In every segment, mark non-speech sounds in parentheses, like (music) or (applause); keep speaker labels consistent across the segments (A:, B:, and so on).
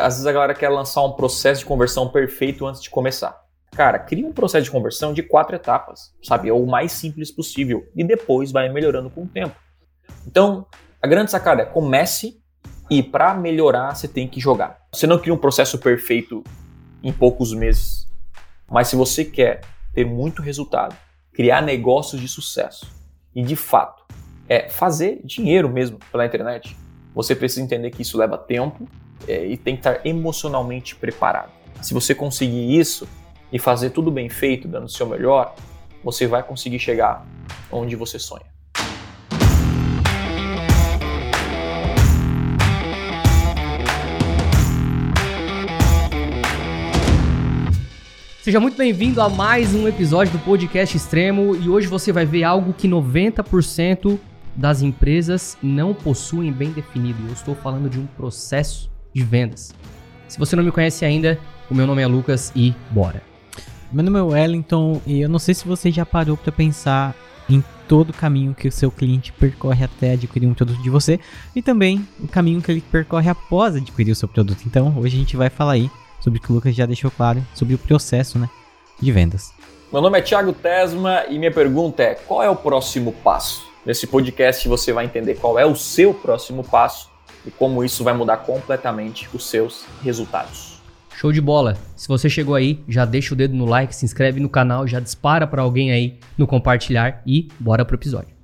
A: às vezes a galera quer lançar um processo de conversão perfeito antes de começar. Cara, cria um processo de conversão de quatro etapas, sabe? É o mais simples possível. E depois vai melhorando com o tempo. Então, a grande sacada é comece e para melhorar você tem que jogar. Você não cria um processo perfeito em poucos meses. Mas se você quer ter muito resultado, criar negócios de sucesso e de fato é fazer dinheiro mesmo pela internet, você precisa entender que isso leva tempo é, e tem que estar emocionalmente preparado. Se você conseguir isso, e fazer tudo bem feito, dando o seu melhor, você vai conseguir chegar onde você sonha.
B: Seja muito bem-vindo a mais um episódio do Podcast Extremo e hoje você vai ver algo que 90% das empresas não possuem bem definido. Eu estou falando de um processo de vendas. Se você não me conhece ainda, o meu nome é Lucas e bora!
C: Meu nome é Wellington e eu não sei se você já parou para pensar em todo o caminho que o seu cliente percorre até adquirir um produto de você e também o caminho que ele percorre após adquirir o seu produto. Então, hoje a gente vai falar aí sobre o que o Lucas já deixou claro sobre o processo, né, de vendas.
A: Meu nome é Thiago Tesma e minha pergunta é: qual é o próximo passo? Nesse podcast você vai entender qual é o seu próximo passo e como isso vai mudar completamente os seus resultados.
B: Show de bola. Se você chegou aí, já deixa o dedo no like, se inscreve no canal, já dispara para alguém aí no compartilhar e bora pro episódio.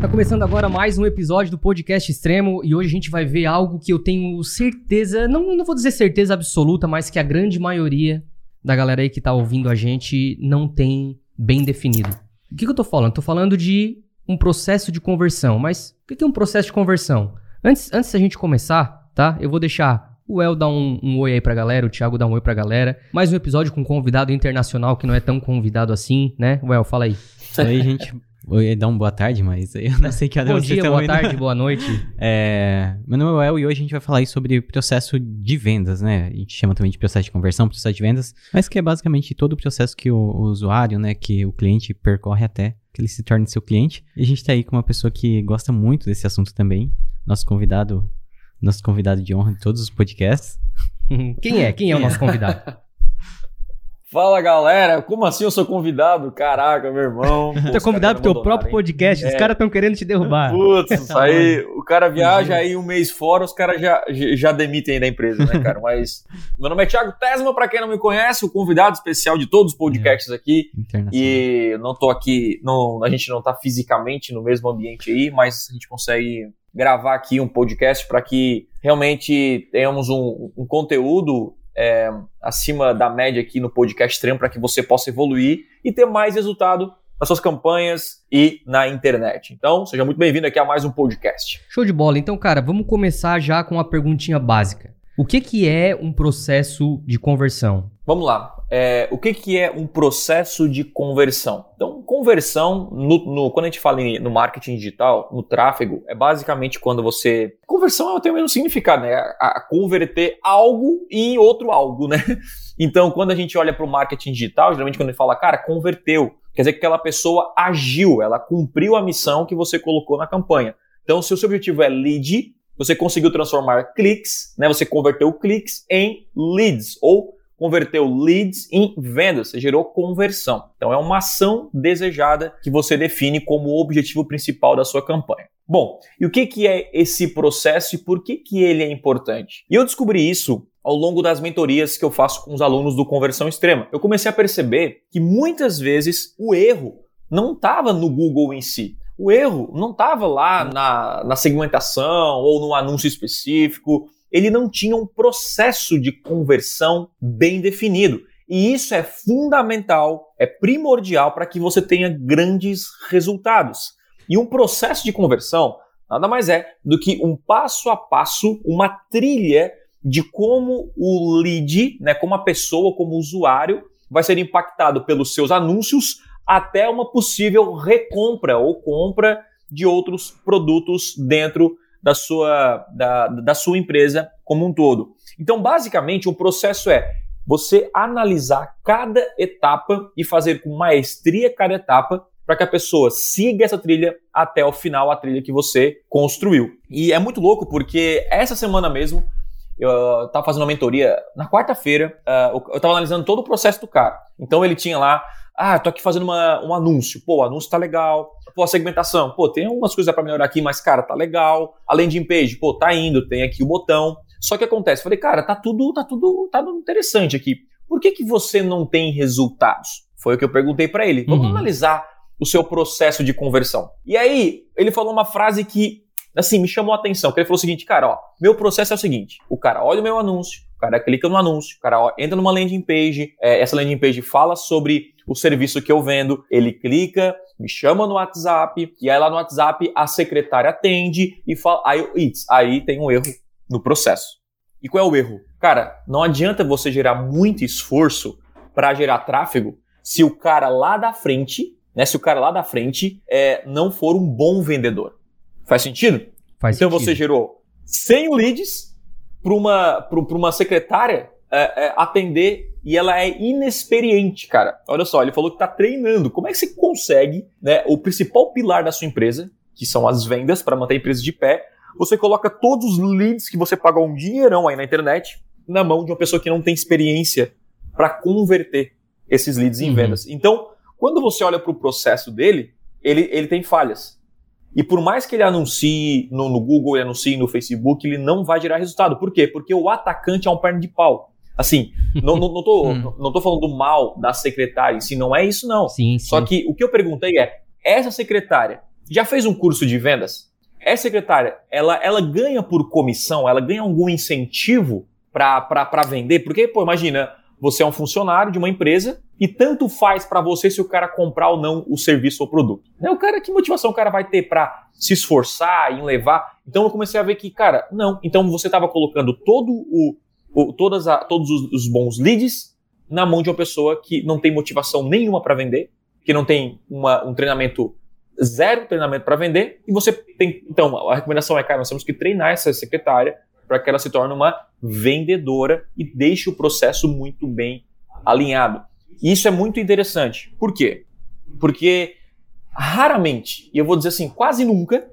B: Tá começando agora mais um episódio do podcast Extremo e hoje a gente vai ver algo que eu tenho certeza, não, não vou dizer certeza absoluta, mas que a grande maioria da galera aí que tá ouvindo a gente não tem bem definido. O que, que eu tô falando? Tô falando de um processo de conversão, mas o que é um processo de conversão? Antes, antes da gente começar, tá? Eu vou deixar o El dar um, um, oi aí pra galera, o Thiago dar um oi pra galera. Mais um episódio com um convidado internacional que não é tão convidado assim, né? El, fala aí.
C: Isso aí, gente. Eu ia dar uma boa tarde, mas eu não sei que hora
B: Bom dia, boa tarde, boa (laughs) noite.
C: É, meu nome é El e hoje a gente vai falar sobre o processo de vendas, né? A gente chama também de processo de conversão, processo de vendas, mas que é basicamente todo o processo que o, o usuário, né, que o cliente percorre até que ele se torne seu cliente. E a gente tá aí com uma pessoa que gosta muito desse assunto também, nosso convidado, nosso convidado de honra de todos os podcasts. (laughs)
B: Quem é? Quem é o nosso convidado? (laughs)
A: Fala galera, como assim eu sou convidado? Caraca, meu irmão.
B: Você é convidado pro teu próprio hein? podcast, é. os caras estão querendo te derrubar.
A: Putz, isso (laughs) aí, o cara viaja aí um mês fora, os caras já, já demitem aí da empresa, né, cara? Mas meu nome é Thiago Tesma, para quem não me conhece, o convidado especial de todos os podcasts é. aqui. E não tô aqui, não, a gente não tá fisicamente no mesmo ambiente aí, mas a gente consegue gravar aqui um podcast para que realmente tenhamos um, um conteúdo é, acima da média aqui no podcast extremo para que você possa evoluir e ter mais resultado nas suas campanhas e na internet. Então, seja muito bem-vindo aqui a mais um podcast.
B: Show de bola. Então, cara, vamos começar já com uma perguntinha básica. O que, que é um processo de conversão?
A: Vamos lá. É, o que, que é um processo de conversão? Então, conversão, no, no, quando a gente fala em, no marketing digital, no tráfego, é basicamente quando você. Conversão tem o mesmo significado, né? A, a converter algo em outro algo, né? (laughs) Então, quando a gente olha para o marketing digital, geralmente quando gente fala, cara, converteu, quer dizer que aquela pessoa agiu, ela cumpriu a missão que você colocou na campanha. Então, se o seu objetivo é lead, você conseguiu transformar cliques, né? Você converteu cliques em leads ou converteu leads em vendas, você gerou conversão. Então é uma ação desejada que você define como o objetivo principal da sua campanha. Bom, e o que, que é esse processo e por que, que ele é importante? E eu descobri isso ao longo das mentorias que eu faço com os alunos do Conversão Extrema. Eu comecei a perceber que muitas vezes o erro não estava no Google em si. O erro não estava lá na, na segmentação ou no anúncio específico ele não tinha um processo de conversão bem definido. E isso é fundamental, é primordial para que você tenha grandes resultados. E um processo de conversão nada mais é do que um passo a passo, uma trilha de como o lead, né, como a pessoa, como o usuário, vai ser impactado pelos seus anúncios até uma possível recompra ou compra de outros produtos dentro da sua, da, da sua empresa como um todo. Então, basicamente, o processo é você analisar cada etapa e fazer com maestria cada etapa para que a pessoa siga essa trilha até o final, a trilha que você construiu. E é muito louco porque essa semana mesmo eu estava fazendo uma mentoria na quarta-feira, uh, eu estava analisando todo o processo do cara. Então ele tinha lá, ah, tô aqui fazendo uma, um anúncio, pô, o anúncio tá legal, pô, a segmentação, pô, tem algumas coisas para melhorar aqui, mas cara, tá legal. Além de page, pô, tá indo, tem aqui o botão. Só que acontece, falei, cara, tá tudo, tá tudo, tá tudo interessante aqui. Por que que você não tem resultados? Foi o que eu perguntei para ele. Vamos uhum. analisar o seu processo de conversão. E aí, ele falou uma frase que assim, me chamou a atenção, que ele falou o seguinte, cara, ó, meu processo é o seguinte, o cara olha o meu anúncio, o cara clica no anúncio, o cara entra numa landing page, é, essa landing page fala sobre o serviço que eu vendo, ele clica, me chama no WhatsApp, e aí lá no WhatsApp a secretária atende e fala, aí, it's, aí tem um erro no processo. E qual é o erro? Cara, não adianta você gerar muito esforço para gerar tráfego se o cara lá da frente, né, se o cara lá da frente é, não for um bom vendedor. Faz sentido?
B: Faz
A: então
B: sentido.
A: você gerou 100 leads para uma, uma secretária é, é, atender e ela é inexperiente, cara. Olha só, ele falou que está treinando. Como é que você consegue, né, o principal pilar da sua empresa, que são as vendas para manter a empresa de pé, você coloca todos os leads que você pagou um dinheirão aí na internet na mão de uma pessoa que não tem experiência para converter esses leads em uhum. vendas. Então, quando você olha para o processo dele, ele, ele tem falhas. E por mais que ele anuncie no, no, Google, ele anuncie no Facebook, ele não vai gerar resultado. Por quê? Porque o atacante é um perna de pau. Assim, não, não, não, tô, (laughs) hum. não tô falando mal da secretária em si, não é isso não.
B: Sim, sim.
A: Só que o que eu perguntei é, essa secretária já fez um curso de vendas? Essa secretária, ela, ela ganha por comissão, ela ganha algum incentivo para vender? Porque, pô, imagina, você é um funcionário de uma empresa e tanto faz para você se o cara comprar ou não o serviço ou produto. Né? O cara, que motivação o cara vai ter para se esforçar em levar? Então eu comecei a ver que, cara, não. Então você estava colocando todo o, todas a, todos os, os, bons leads na mão de uma pessoa que não tem motivação nenhuma para vender, que não tem uma, um treinamento zero treinamento para vender e você tem então a recomendação é cara nós temos que treinar essa secretária para que ela se torne uma vendedora e deixe o processo muito bem alinhado. E isso é muito interessante. Por quê? Porque raramente, e eu vou dizer assim, quase nunca,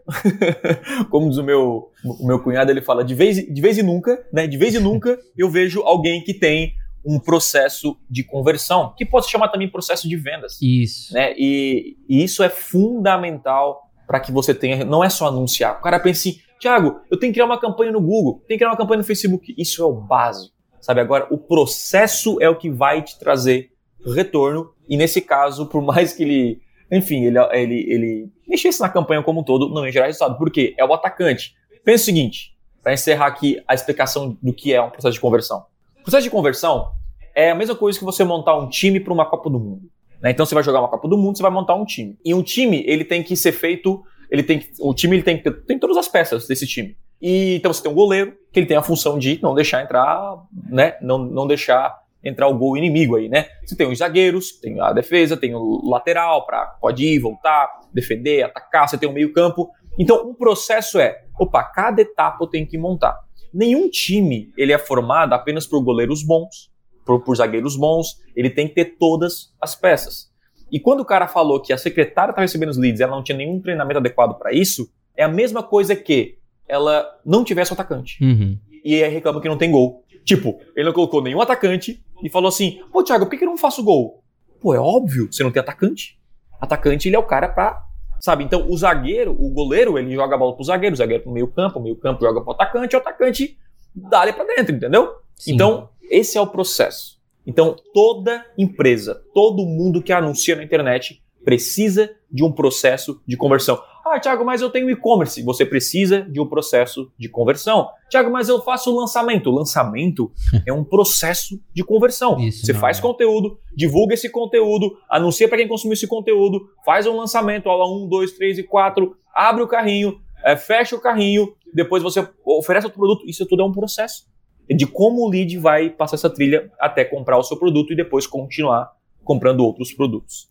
A: (laughs) como diz o meu, o meu cunhado, ele fala de vez, de vez e nunca, né? De vez e nunca eu vejo alguém que tem um processo de conversão, que pode se chamar também processo de vendas.
B: Isso.
A: Né? E, e isso é fundamental para que você tenha. Não é só anunciar. O cara pensa assim, Tiago, eu tenho que criar uma campanha no Google, tenho que criar uma campanha no Facebook. Isso é o básico. Sabe, agora o processo é o que vai te trazer retorno. E nesse caso, por mais que ele, enfim, ele, ele, ele mexesse na campanha como um todo, não ia gerar resultado. Por quê? É o atacante. Pensa o seguinte, para encerrar aqui a explicação do que é um processo de conversão. O processo de conversão é a mesma coisa que você montar um time para uma Copa do Mundo. Né? Então você vai jogar uma Copa do Mundo, você vai montar um time. E um time, ele tem que ser feito, ele tem que, o time ele tem que ter, tem todas as peças desse time. E então você tem um goleiro, que ele tem a função de não deixar entrar, né, não, não deixar entrar o gol inimigo aí, né? Você tem os zagueiros, tem a defesa, tem o lateral para pode ir, voltar, defender, atacar, você tem o meio-campo. Então, um processo é, opa, cada etapa eu tenho que montar. Nenhum time ele é formado apenas por goleiros bons, por, por zagueiros bons, ele tem que ter todas as peças. E quando o cara falou que a secretária estava recebendo os leads, ela não tinha nenhum treinamento adequado para isso, é a mesma coisa que ela não tivesse o atacante.
B: Uhum.
A: E aí reclama que não tem gol. Tipo, ele não colocou nenhum atacante e falou assim: Pô, Thiago, por que, que eu não faço gol? Pô, é óbvio, você não tem atacante. Atacante, ele é o cara pra. Sabe? Então, o zagueiro, o goleiro, ele joga a bola pro zagueiro, o zagueiro pro meio campo, o meio campo joga pro atacante, o atacante dá ele pra dentro, entendeu? Sim. Então, esse é o processo. Então, toda empresa, todo mundo que anuncia na internet precisa de um processo de conversão. Ah, Thiago, mas eu tenho e-commerce. Você precisa de um processo de conversão. Thiago, mas eu faço lançamento. O lançamento (laughs) é um processo de conversão. Isso, Você faz é. conteúdo, divulga esse conteúdo, anuncia para quem consumiu esse conteúdo, faz um lançamento, aula 1, 2, 3 e 4, abre o carrinho, é, fecha o carrinho, depois você oferece outro produto. Isso tudo é um processo de como o lead vai passar essa trilha até comprar o seu produto e depois continuar comprando outros produtos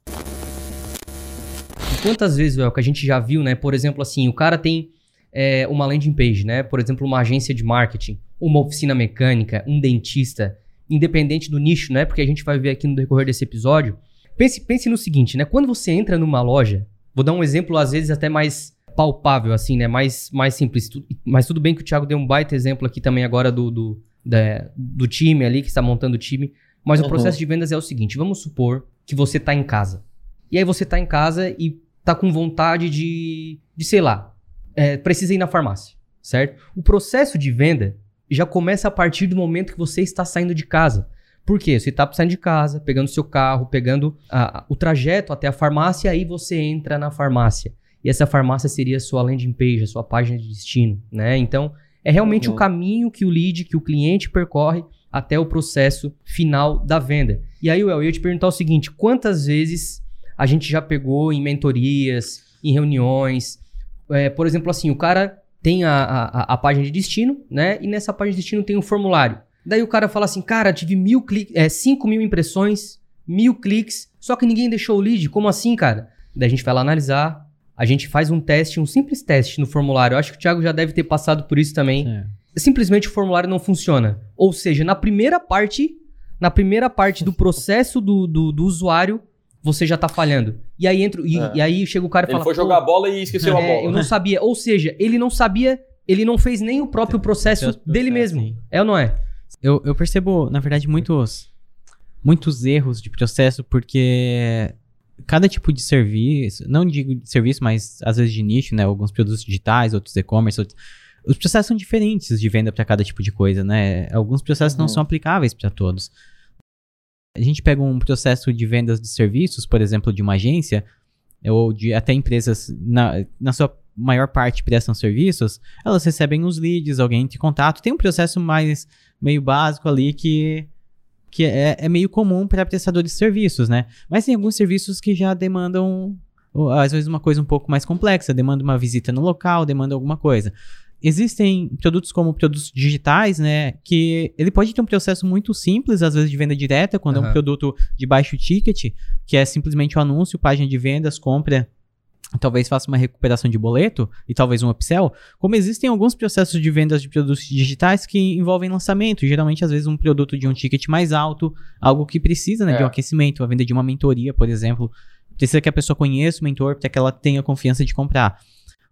B: quantas vezes, Well, que a gente já viu, né? Por exemplo, assim, o cara tem é, uma landing page, né? Por exemplo, uma agência de marketing, uma oficina mecânica, um dentista, independente do nicho, né? Porque a gente vai ver aqui no decorrer desse episódio Pense, pense no seguinte, né? Quando você entra numa loja, vou dar um exemplo, às vezes, até mais palpável, assim, né? Mais, mais simples. Mas tudo bem que o Thiago deu um baita exemplo aqui também agora do, do, da, do time ali, que está montando o time. Mas uhum. o processo de vendas é o seguinte: vamos supor que você está em casa. E aí você está em casa e tá com vontade de, de sei lá, é, precisa ir na farmácia, certo? O processo de venda já começa a partir do momento que você está saindo de casa. Por quê? Você está saindo de casa, pegando seu carro, pegando a, o trajeto até a farmácia, aí você entra na farmácia. E essa farmácia seria a sua landing page, a sua página de destino, né? Então, é realmente uhum. o caminho que o lead, que o cliente percorre até o processo final da venda. E aí, eu ia te perguntar o seguinte: quantas vezes a gente já pegou em mentorias, em reuniões, é, por exemplo, assim, o cara tem a, a, a, página de destino, né? E nessa página de destino tem um formulário. Daí o cara fala assim, cara, tive mil cliques, é, 5 mil impressões, mil cliques, só que ninguém deixou o lead. Como assim, cara? Daí a gente vai lá analisar, a gente faz um teste, um simples teste no formulário. Eu acho que o Thiago já deve ter passado por isso também. É. Simplesmente o formulário não funciona. Ou seja, na primeira parte, na primeira parte do processo do, do, do usuário, você já tá falhando. E aí entra, e, é. e aí chega o cara e fala.
A: Ele foi jogar a bola e esqueceu
B: é,
A: a bola.
B: Eu não sabia. Ou seja, ele não sabia, ele não fez nem o próprio processo dele mesmo. Sim. É ou não é?
C: Eu, eu percebo, na verdade, muitos, muitos erros de processo, porque cada tipo de serviço, não digo de serviço, mas às vezes de nicho, né? Alguns produtos digitais, outros e-commerce, outros, os processos são diferentes de venda para cada tipo de coisa, né? Alguns processos uhum. não são aplicáveis para todos. A gente pega um processo de vendas de serviços, por exemplo, de uma agência, ou de até empresas, na, na sua maior parte prestam serviços, elas recebem os leads, alguém em contato. Tem um processo mais meio básico ali que, que é, é meio comum para prestadores de serviços, né? Mas tem alguns serviços que já demandam, às vezes, uma coisa um pouco mais complexa, demanda uma visita no local, demanda alguma coisa existem produtos como produtos digitais, né? Que ele pode ter um processo muito simples, às vezes, de venda direta, quando uhum. é um produto de baixo ticket, que é simplesmente o um anúncio, página de vendas, compra. Talvez faça uma recuperação de boleto e talvez um upsell. Como existem alguns processos de vendas de produtos digitais que envolvem lançamento, geralmente, às vezes, um produto de um ticket mais alto, algo que precisa né, é. de um aquecimento, a venda de uma mentoria, por exemplo. Precisa que a pessoa conheça o mentor para que ela tenha confiança de comprar.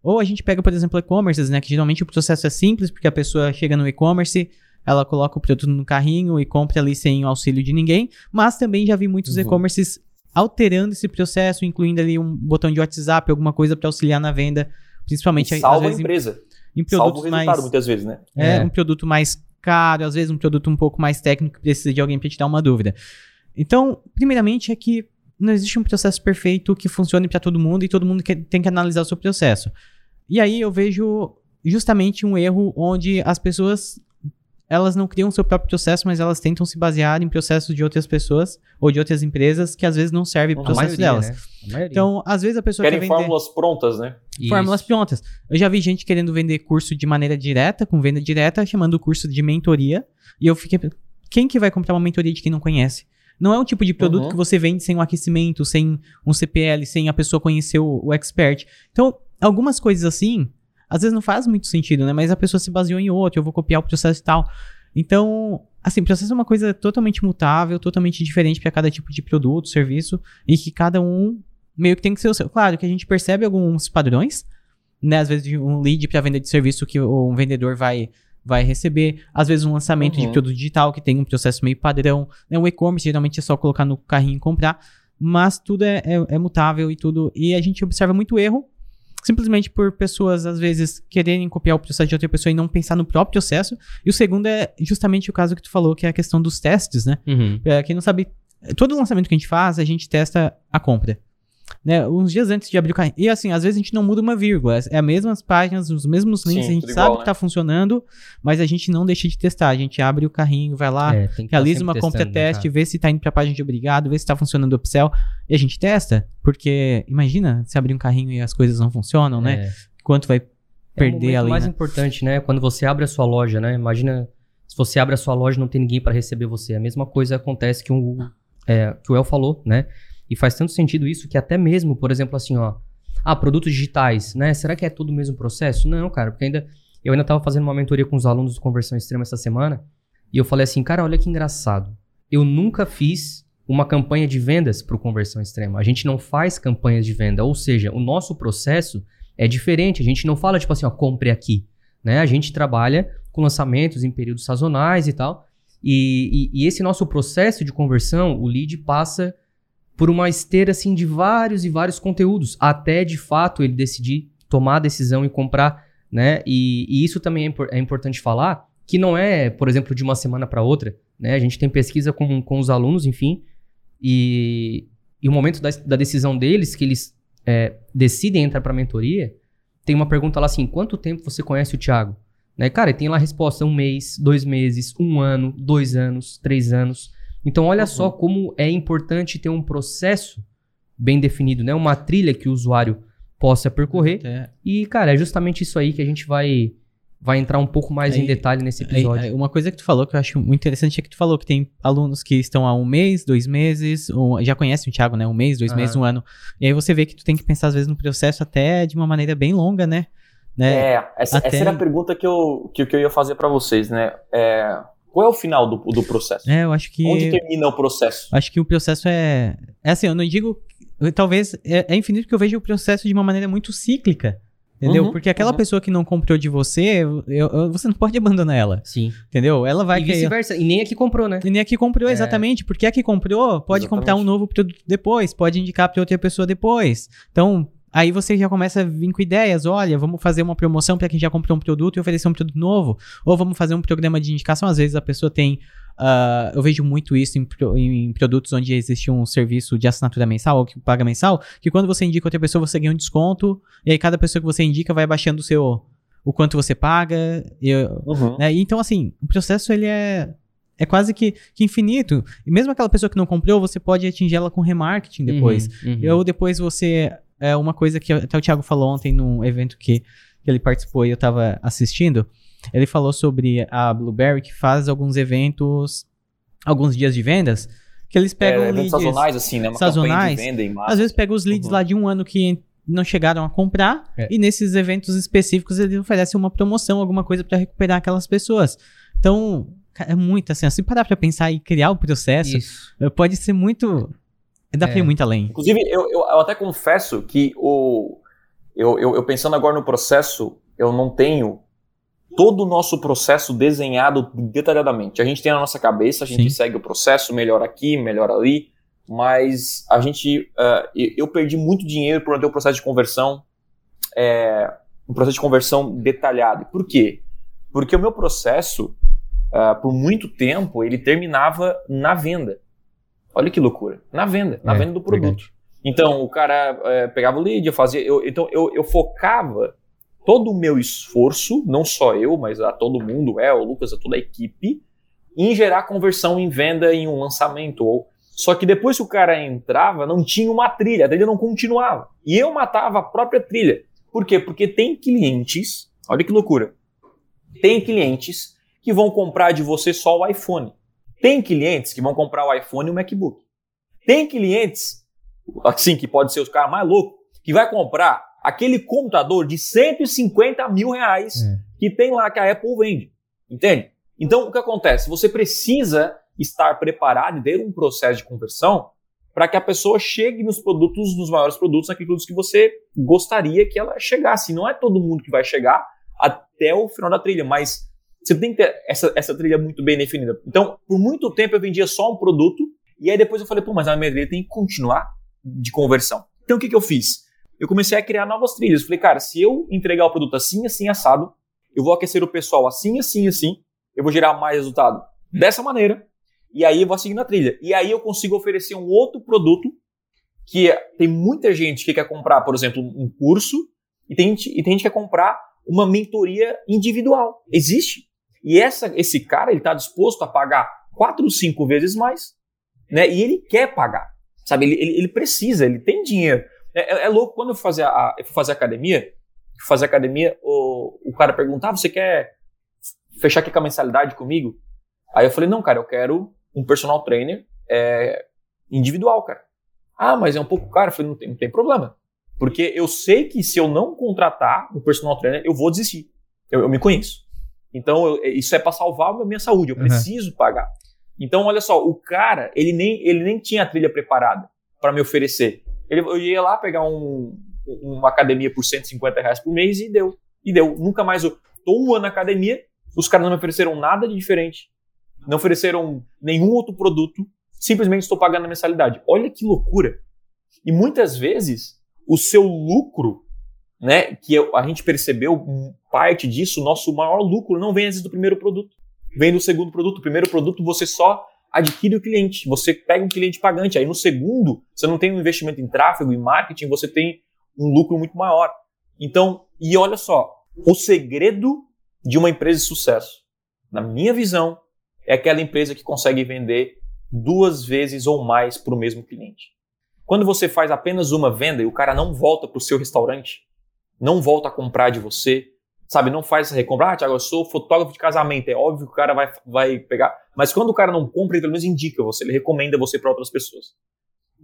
C: Ou a gente pega, por exemplo, e-commerces, né? Que geralmente o processo é simples, porque a pessoa chega no e-commerce, ela coloca o produto no carrinho e compra ali sem o auxílio de ninguém. Mas também já vi muitos uhum. e-commerces alterando esse processo, incluindo ali um botão de WhatsApp, alguma coisa para auxiliar na venda, principalmente
A: e salva vezes, a empresa.
C: Em, em produtos salva o
A: mais muitas vezes, né?
C: É, é, um produto mais caro, às vezes um produto um pouco mais técnico que precisa de alguém para te dar uma dúvida. Então, primeiramente é que não existe um processo perfeito que funcione para todo mundo e todo mundo que, tem que analisar o seu processo. E aí eu vejo justamente um erro onde as pessoas elas não criam seu próprio processo, mas elas tentam se basear em processos de outras pessoas ou de outras empresas que às vezes não servem para o processo delas. Né? Então, às vezes a pessoa
A: Querem
C: quer
A: vender... fórmulas prontas, né?
C: Fórmulas Isso. prontas. Eu já vi gente querendo vender curso de maneira direta, com venda direta, chamando o curso de mentoria. E eu fiquei. Quem que vai comprar uma mentoria de quem não conhece? Não é um tipo de produto uhum. que você vende sem um aquecimento, sem um CPL, sem a pessoa conhecer o, o expert. Então, algumas coisas assim, às vezes não faz muito sentido, né? Mas a pessoa se baseou em outro, eu vou copiar o processo e tal. Então, assim, o processo é uma coisa totalmente mutável, totalmente diferente para cada tipo de produto, serviço, e que cada um meio que tem que ser o seu. Claro que a gente percebe alguns padrões, né? Às vezes um lead para venda de serviço que um vendedor vai vai receber, às vezes um lançamento uhum. de produto digital que tem um processo meio padrão, né? Um e-commerce geralmente é só colocar no carrinho e comprar, mas tudo é, é, é mutável e tudo, e a gente observa muito erro simplesmente por pessoas, às vezes, quererem copiar o processo de outra pessoa e não pensar no próprio processo. E o segundo é justamente o caso que tu falou, que é a questão dos testes, né? Uhum. Pra quem não sabe, todo lançamento que a gente faz, a gente testa a compra né, uns dias antes de abrir o carrinho. E assim, às vezes a gente não muda uma vírgula. É as mesmas páginas, os mesmos links, Sim, a gente sabe igual, que tá funcionando, mas a gente não deixa de testar. A gente abre o carrinho, vai lá, é, realiza uma compra né, teste, vê se tá indo pra página de obrigado, vê se tá funcionando o upsell, e a gente testa, porque imagina se abrir um carrinho e as coisas não funcionam, né? É. Quanto vai perder é o ali.
B: O mais
C: né?
B: importante, né? Quando você abre a sua loja, né? Imagina se você abre a sua loja e não tem ninguém para receber você. A mesma coisa acontece que, um, é, que o El falou, né? E faz tanto sentido isso que até mesmo, por exemplo, assim, ó, ah, produtos digitais, né? Será que é todo o mesmo processo? Não, cara, porque ainda eu ainda estava fazendo uma mentoria com os alunos do Conversão Extrema essa semana, e eu falei assim, cara, olha que engraçado. Eu nunca fiz uma campanha de vendas para o conversão extrema. A gente não faz campanhas de venda, ou seja, o nosso processo é diferente. A gente não fala tipo assim, ó, compre aqui. Né? A gente trabalha com lançamentos em períodos sazonais e tal. E, e, e, esse nosso processo de conversão, o lead passa por uma esteira assim de vários e vários conteúdos, até de fato ele decidir tomar a decisão e comprar, né? E, e isso também é, é, importante falar, que não é, por exemplo, de uma semana para outra, né? A gente tem pesquisa com, com os alunos, enfim, e, e o momento da, da decisão deles, que eles é, decidem entrar para a mentoria, tem uma pergunta lá assim: quanto tempo você conhece o Thiago? Né? Cara, e tem lá a resposta: um mês, dois meses, um ano, dois anos, três anos. Então, olha uhum. só como é importante ter um processo bem definido, né? Uma trilha que o usuário possa percorrer. É. E, cara, é justamente isso aí que a gente vai vai entrar um pouco mais aí, em detalhe nesse episódio.
C: Aí, uma coisa que tu falou que eu acho muito interessante é que tu falou que tem alunos que estão há um mês, dois meses, um, já conhecem o Thiago, né? Um mês, dois uhum. meses, um ano. E aí você vê que tu tem que pensar, às vezes, no processo até de uma maneira bem longa, né?
A: né? É, essa, até... essa era a pergunta que eu, que, que eu ia fazer para vocês, né? É, qual é o final do, do processo?
C: É, eu acho que.
A: Onde termina o processo?
C: Acho que o processo é. É assim, eu não digo. Talvez é, é infinito porque eu vejo o processo de uma maneira muito cíclica. Entendeu? Uhum, Porque aquela uhum. pessoa que não comprou de você, eu, eu, você não pode abandonar ela.
B: Sim.
C: Entendeu? Ela vai.
B: E vice-versa. E nem a que comprou, né?
C: E nem a que comprou, é. exatamente. Porque a que comprou pode exatamente. comprar um novo produto depois, pode indicar para outra pessoa depois. Então, Aí você já começa a vir com ideias, olha, vamos fazer uma promoção para quem já comprou um produto e oferecer um produto novo, ou vamos fazer um programa de indicação. Às vezes a pessoa tem Uh, eu vejo muito isso em, em, produtos onde existe um serviço de assinatura mensal ou que paga mensal, que quando você indica outra pessoa, você ganha um desconto, e aí cada pessoa que você indica vai baixando o seu o quanto você paga. E, uhum. né? Então, assim, o processo ele é, é quase que, que, infinito. E mesmo aquela pessoa que não comprou, você pode atingir ela com remarketing depois. Uhum, uhum. Ou depois você. É uma coisa que até o Thiago falou ontem num evento que, que ele participou e eu estava assistindo ele falou sobre a Blueberry que faz alguns eventos, alguns dias de vendas, que eles pegam é, leads
A: sazonais assim, né? Uma
C: sazonais. De às vezes pega os leads uhum. lá de um ano que não chegaram a comprar é. e nesses eventos específicos ele oferece uma promoção, alguma coisa para recuperar aquelas pessoas. Então, é muito assim, se parar para pensar e criar o processo, Isso. Pode ser muito dá é. para ir muito além.
A: Inclusive, eu, eu, eu, até confesso que o eu, eu, eu pensando agora no processo, eu não tenho todo o nosso processo desenhado detalhadamente. A gente tem na nossa cabeça, a gente Sim. segue o processo, melhor aqui, melhor ali, mas a gente, uh, eu perdi muito dinheiro por não ter um processo de conversão, é, um processo de conversão detalhado. Por quê? Porque o meu processo, uh, por muito tempo, ele terminava na venda. Olha que loucura, na venda, na é, venda do produto. Verdade. Então o cara uh, pegava o lead, eu fazia, eu, então eu, eu focava todo o meu esforço, não só eu, mas a todo mundo, é, o Lucas, a toda a equipe, em gerar conversão em venda em um lançamento. Ou... Só que depois que o cara entrava, não tinha uma trilha, a trilha não continuava. E eu matava a própria trilha. Por quê? Porque tem clientes, olha que loucura, tem clientes que vão comprar de você só o iPhone. Tem clientes que vão comprar o iPhone e o MacBook. Tem clientes, assim, que pode ser os caras mais loucos, que vai comprar aquele computador de 150 mil reais é. que tem lá que a Apple vende. Entende? Então, o que acontece? Você precisa estar preparado e ter um processo de conversão para que a pessoa chegue nos produtos, nos maiores produtos, naqueles produtos que você gostaria que ela chegasse. Não é todo mundo que vai chegar até o final da trilha, mas você tem que ter essa, essa trilha muito bem definida. Então, por muito tempo eu vendia só um produto, e aí depois eu falei, pô, mas a minha trilha tem que continuar de conversão. Então, o que, que eu fiz? eu comecei a criar novas trilhas. Falei, cara, se eu entregar o produto assim, assim, assado, eu vou aquecer o pessoal assim, assim, assim, eu vou gerar mais resultado dessa maneira, e aí eu vou seguir na trilha. E aí eu consigo oferecer um outro produto que é, tem muita gente que quer comprar, por exemplo, um curso, e tem, e tem gente que quer comprar uma mentoria individual. Existe. E essa, esse cara, ele está disposto a pagar quatro, cinco vezes mais, né? E ele quer pagar, sabe? Ele, ele, ele precisa, ele tem dinheiro. É, é, é, louco, quando eu fui fazer, a, eu fui fazer academia, fazer academia, o, o cara perguntava, ah, você quer fechar aqui com a mensalidade comigo? Aí eu falei, não, cara, eu quero um personal trainer é, individual, cara. Ah, mas é um pouco caro. Eu falei, não tem, não tem problema. Porque eu sei que se eu não contratar um personal trainer, eu vou desistir. Eu, eu me conheço. Então, eu, isso é para salvar a minha saúde. Eu preciso uhum. pagar. Então, olha só, o cara, ele nem, ele nem tinha a trilha preparada para me oferecer. Ele, eu ia lá pegar um, uma academia por 150 reais por mês e deu. E deu. Nunca mais eu tô um ano na academia, os caras não me ofereceram nada de diferente. Não ofereceram nenhum outro produto. Simplesmente estou pagando a mensalidade. Olha que loucura. E muitas vezes, o seu lucro, né, que a gente percebeu parte disso, nosso maior lucro não vem às vezes do primeiro produto. Vem do segundo produto. O primeiro produto você só adquire o cliente. Você pega um cliente pagante. Aí no segundo, você não tem um investimento em tráfego e marketing, você tem um lucro muito maior. Então, e olha só, o segredo de uma empresa de sucesso, na minha visão, é aquela empresa que consegue vender duas vezes ou mais para o mesmo cliente. Quando você faz apenas uma venda e o cara não volta para o seu restaurante, não volta a comprar de você, sabe, não faz essa recompra. Ah, Thiago, eu sou fotógrafo de casamento, é óbvio que o cara vai, vai pegar. Mas quando o cara não compra, ele pelo menos indica você, ele recomenda você para outras pessoas.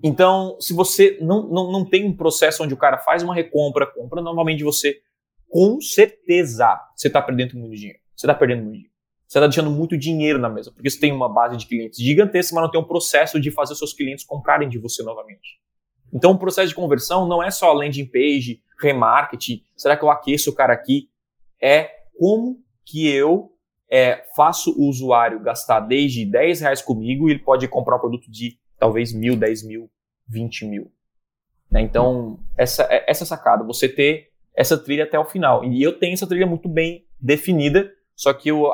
A: Então, se você não, não, não tem um processo onde o cara faz uma recompra, compra novamente de você, com certeza você está perdendo muito dinheiro. Você está perdendo muito dinheiro. Você está deixando muito dinheiro na mesa, porque você tem uma base de clientes gigantesca, mas não tem um processo de fazer seus clientes comprarem de você novamente. Então, o processo de conversão não é só landing page, remarketing, será que eu aqueço o cara aqui? É como que eu é, faço o usuário gastar desde 10 reais comigo e ele pode comprar um produto de talvez mil, 10 mil, 20 mil. Né? Então, essa, é, essa sacada, você ter essa trilha até o final. E eu tenho essa trilha muito bem definida, só que eu,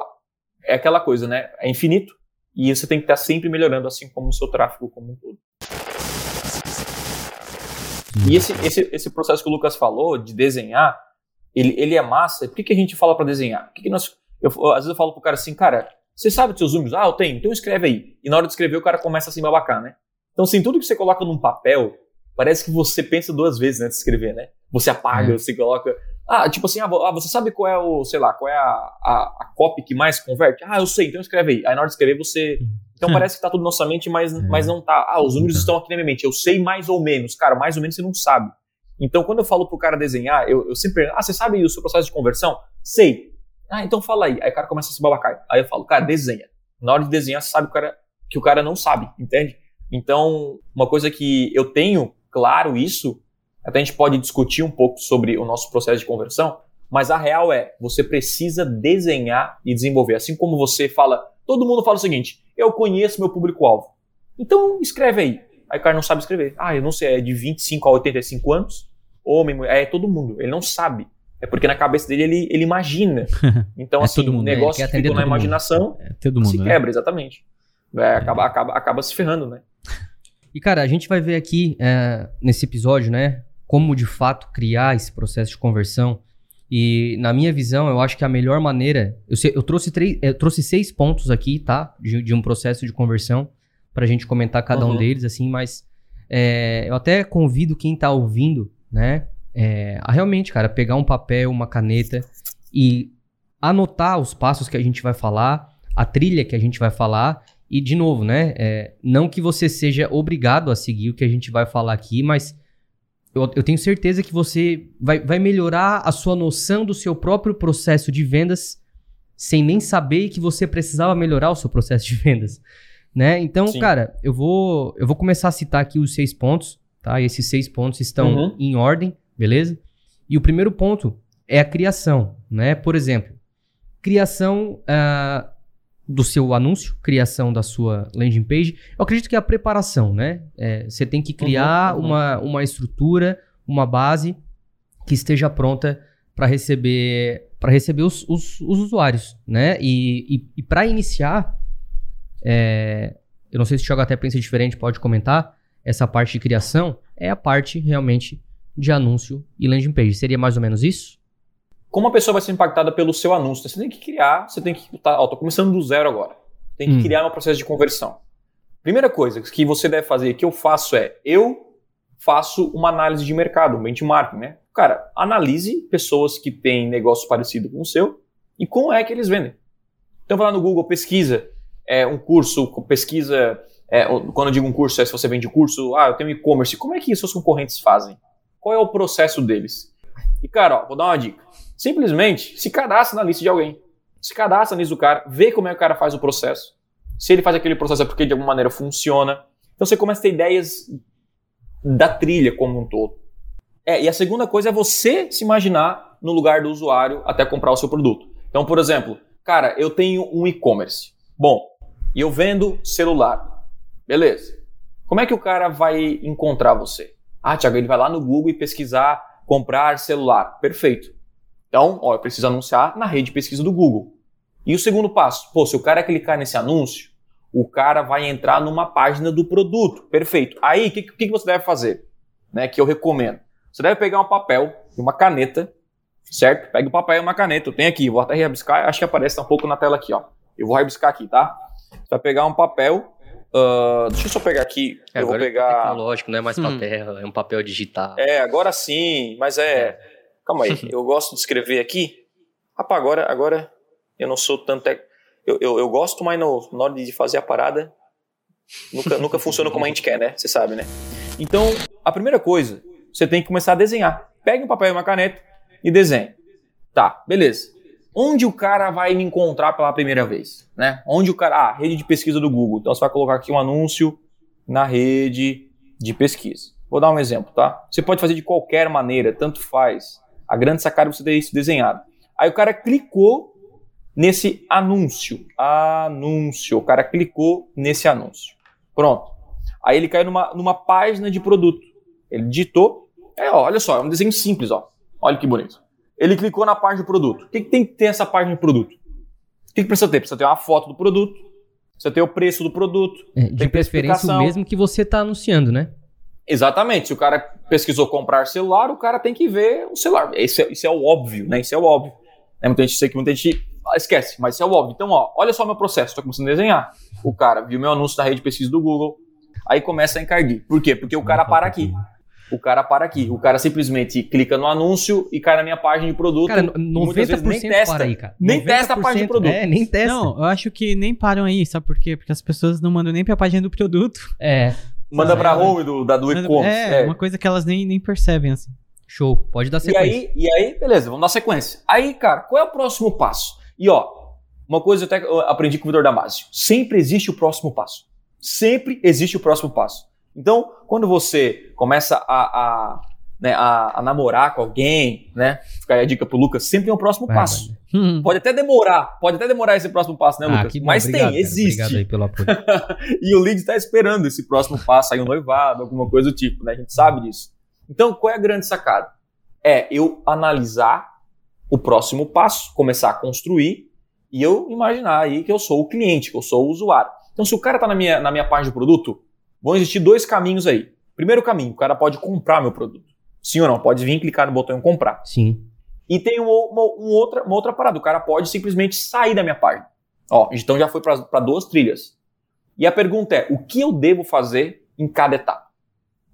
A: é aquela coisa, né? É infinito e você tem que estar sempre melhorando, assim como o seu tráfego como um todo. E esse, esse, esse processo que o Lucas falou de desenhar, ele, ele é massa. Por que, que a gente fala para desenhar? Por que, que nós, eu, às vezes eu falo pro cara assim, cara, você sabe os seus números? Ah, eu tenho, então escreve aí. E na hora de escrever, o cara começa assim, babacar, né? Então, assim, tudo que você coloca num papel, parece que você pensa duas vezes antes de escrever, né? Você apaga, é. você coloca. Ah, tipo assim, ah, ah, você sabe qual é o, sei lá, qual é a, a, a copy que mais converte? Ah, eu sei, então escreve aí. Aí na hora de escrever, você. Então parece que tá tudo na nossa mente, mas, é. mas não tá. Ah, os números estão aqui na minha mente. Eu sei mais ou menos. Cara, mais ou menos você não sabe. Então, quando eu falo pro cara desenhar, eu, eu sempre. Ah, você sabe o seu processo de conversão? Sei. Ah, então fala aí. Aí o cara começa a se babacar. Aí eu falo, cara, desenha. Na hora de desenhar, você sabe o cara, que o cara não sabe, entende? Então, uma coisa que eu tenho claro isso, até a gente pode discutir um pouco sobre o nosso processo de conversão, mas a real é, você precisa desenhar e desenvolver. Assim como você fala, todo mundo fala o seguinte: eu conheço meu público-alvo. Então escreve aí. Aí o cara não sabe escrever. Ah, eu não sei, é de 25 a 85 anos? Homem, mulher, é todo mundo. Ele não sabe. É porque na cabeça dele ele, ele imagina. (laughs) Então, é assim, o né? negócio que ficou na imaginação é todo mundo, se né? quebra, exatamente. É, acaba, acaba, acaba se ferrando, né?
B: E, cara, a gente vai ver aqui é, nesse episódio, né, como de fato criar esse processo de conversão. E, na minha visão, eu acho que a melhor maneira. Eu, eu trouxe, três, eu trouxe seis pontos aqui, tá? De, de um processo de conversão, pra gente comentar cada uhum. um deles, assim, mas é, eu até convido quem tá ouvindo, né, é, a realmente, cara, pegar um papel, uma caneta e anotar os passos que a gente vai falar, a trilha que a gente vai falar. E, de novo, né? É, não que você seja obrigado a seguir o que a gente vai falar aqui, mas eu, eu tenho certeza que você vai, vai melhorar a sua noção do seu próprio processo de vendas sem nem saber que você precisava melhorar o seu processo de (laughs) vendas. Né? Então, Sim. cara, eu vou, eu vou começar a citar aqui os seis pontos, tá? E esses seis pontos estão uhum. em ordem beleza? E o primeiro ponto é a criação, né? Por exemplo, criação uh, do seu anúncio, criação da sua landing page. Eu acredito que é a preparação, né? É, você tem que criar uhum, uhum. Uma, uma estrutura, uma base que esteja pronta para receber para receber os, os, os, usuários, né? E, e, e para iniciar, é, eu não sei se o Thiago até pensa diferente, pode comentar. Essa parte de criação é a parte realmente de anúncio e landing page. Seria mais ou menos isso?
A: Como a pessoa vai ser impactada pelo seu anúncio? Você tem que criar, você tem que. Tá, ó, tô começando do zero agora. Tem que hum. criar um processo de conversão. Primeira coisa que você deve fazer, que eu faço é, eu faço uma análise de mercado, um benchmarking, né? Cara, analise pessoas que têm negócio parecido com o seu e como é que eles vendem. Então vai lá no Google, pesquisa é, um curso, pesquisa. É, quando eu digo um curso, é se você vende curso, ah, eu tenho e-commerce, como é que seus concorrentes fazem? Qual é o processo deles? E, cara, ó, vou dar uma dica. Simplesmente se cadastra na lista de alguém. Se cadastra na lista do cara, vê como é que o cara faz o processo. Se ele faz aquele processo é porque de alguma maneira funciona. Então você começa a ter ideias da trilha como um todo. É, e a segunda coisa é você se imaginar no lugar do usuário até comprar o seu produto. Então, por exemplo, cara, eu tenho um e-commerce. Bom, e eu vendo celular. Beleza. Como é que o cara vai encontrar você? Ah, Thiago, ele vai lá no Google e pesquisar comprar celular. Perfeito. Então, ó, eu preciso anunciar na rede de pesquisa do Google. E o segundo passo? Pô, se o cara clicar nesse anúncio, o cara vai entrar numa página do produto. Perfeito. Aí, o que, que, você deve fazer? Né, que eu recomendo. Você deve pegar um papel e uma caneta, certo? Pega o papel e uma caneta. Eu tenho aqui, vou até rabiscar, acho que aparece um pouco na tela aqui, ó. Eu vou rabiscar aqui, tá? Você vai pegar um papel. Uh, deixa eu só pegar aqui.
B: É,
A: eu
B: vou
A: é pegar.
B: É tecnológico, não é mais hum. papel, é um papel digital.
A: É, agora sim, mas é. é. Calma aí, (laughs) eu gosto de escrever aqui. Rapaz, agora, agora eu não sou tanto. Eu, eu, eu gosto, mas no, na hora de fazer a parada, nunca, nunca funciona como a gente quer, né? Você sabe, né? Então, a primeira coisa, você tem que começar a desenhar. Pega um papel e uma caneta e desenhe. Tá, beleza. Onde o cara vai me encontrar pela primeira vez? Né? Onde o cara. Ah, rede de pesquisa do Google. Então você vai colocar aqui um anúncio na rede de pesquisa. Vou dar um exemplo, tá? Você pode fazer de qualquer maneira, tanto faz. A grande sacada é você ter isso desenhado. Aí o cara clicou nesse anúncio. Anúncio. O cara clicou nesse anúncio. Pronto. Aí ele caiu numa, numa página de produto. Ele digitou. É, ó, olha só, é um desenho simples, ó. Olha que bonito. Ele clicou na página de produto. O que, que tem que ter essa página de produto? O que, que precisa ter? Precisa ter uma foto do produto, precisa ter o preço do produto.
B: É, de preferência o mesmo que você está anunciando, né?
A: Exatamente. Se o cara pesquisou comprar celular, o cara tem que ver o celular. Isso é, isso é o óbvio, né? Isso é o óbvio. É, muita gente sei que muita gente esquece, mas isso é o óbvio. Então, ó, olha só meu processo. Estou começando a desenhar. O cara viu meu anúncio na rede de pesquisa do Google, aí começa a encardir. Por quê? Porque o cara para aqui. O cara para aqui. O cara simplesmente clica no anúncio e cai na minha página de produto.
B: Cara, 90% vezes nem testa. Aí, cara.
A: Nem testa a página de produto.
C: É, nem testa. Não, eu acho que nem param aí, sabe por quê? Porque as pessoas não mandam nem pra página do produto.
B: É.
A: Manda é, pra home do, da, do e-commerce.
C: É, é, uma coisa que elas nem, nem percebem, assim.
B: Show, pode dar sequência.
A: E aí, e aí, beleza, vamos dar sequência. Aí, cara, qual é o próximo passo? E ó, uma coisa eu até aprendi com o Vitor Damasio. Sempre existe o próximo passo. Sempre existe o próximo passo. Então, quando você começa a, a, né, a, a namorar com alguém, né? Fica aí a dica pro Lucas, sempre tem um próximo vai, passo. Vai. Hum. Pode até demorar, pode até demorar esse próximo passo, né, ah, Lucas? Mas obrigado, tem, existe.
B: Obrigado aí pelo apoio. (laughs)
A: e o lead está esperando esse próximo passo, aí um noivado, alguma coisa do tipo, né? A gente sabe disso. Então, qual é a grande sacada? É eu analisar o próximo passo, começar a construir e eu imaginar aí que eu sou o cliente, que eu sou o usuário. Então, se o cara está na minha, na minha página de produto, vão existir dois caminhos aí. Primeiro caminho, o cara pode comprar meu produto. Sim ou não? Pode vir clicar no botão e comprar.
B: Sim.
A: E tem uma, uma, uma, outra, uma outra parada. O cara pode simplesmente sair da minha página. Ó, então já foi para duas trilhas. E a pergunta é: o que eu devo fazer em cada etapa?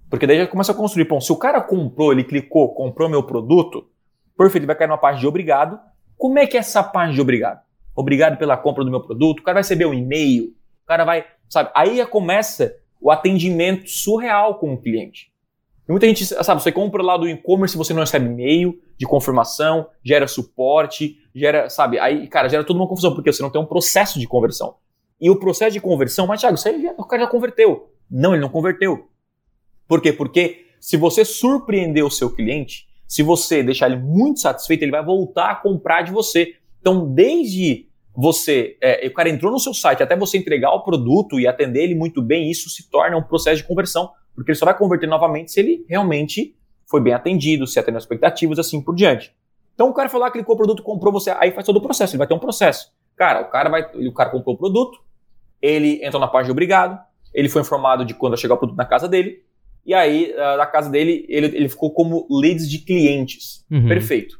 A: Porque daí já começa a construir. Bom, se o cara comprou, ele clicou, comprou meu produto, perfeito, ele vai cair numa página de obrigado. Como é que é essa página de obrigado? Obrigado pela compra do meu produto. O cara vai receber um e-mail. O cara vai, sabe? Aí começa o atendimento surreal com o cliente. Muita gente, sabe, você compra lá do e-commerce, você não recebe e-mail de confirmação, gera suporte, gera, sabe, aí, cara, gera toda uma confusão, porque você não tem um processo de conversão. E o processo de conversão, mas Thiago, o cara já converteu. Não, ele não converteu. Por quê? Porque se você surpreender o seu cliente, se você deixar ele muito satisfeito, ele vai voltar a comprar de você. Então, desde você, é, o cara entrou no seu site, até você entregar o produto e atender ele muito bem, isso se torna um processo de conversão, porque ele só vai converter novamente se ele realmente foi bem atendido, se atendeu as expectativas, assim por diante. Então o cara foi lá, clicou o produto, comprou você, aí faz todo o processo, ele vai ter um processo. Cara, o cara vai, o cara comprou o produto, ele entrou na página de obrigado, ele foi informado de quando chegar o produto na casa dele, e aí ah, na casa dele ele, ele ficou como leads de clientes. Uhum. Perfeito.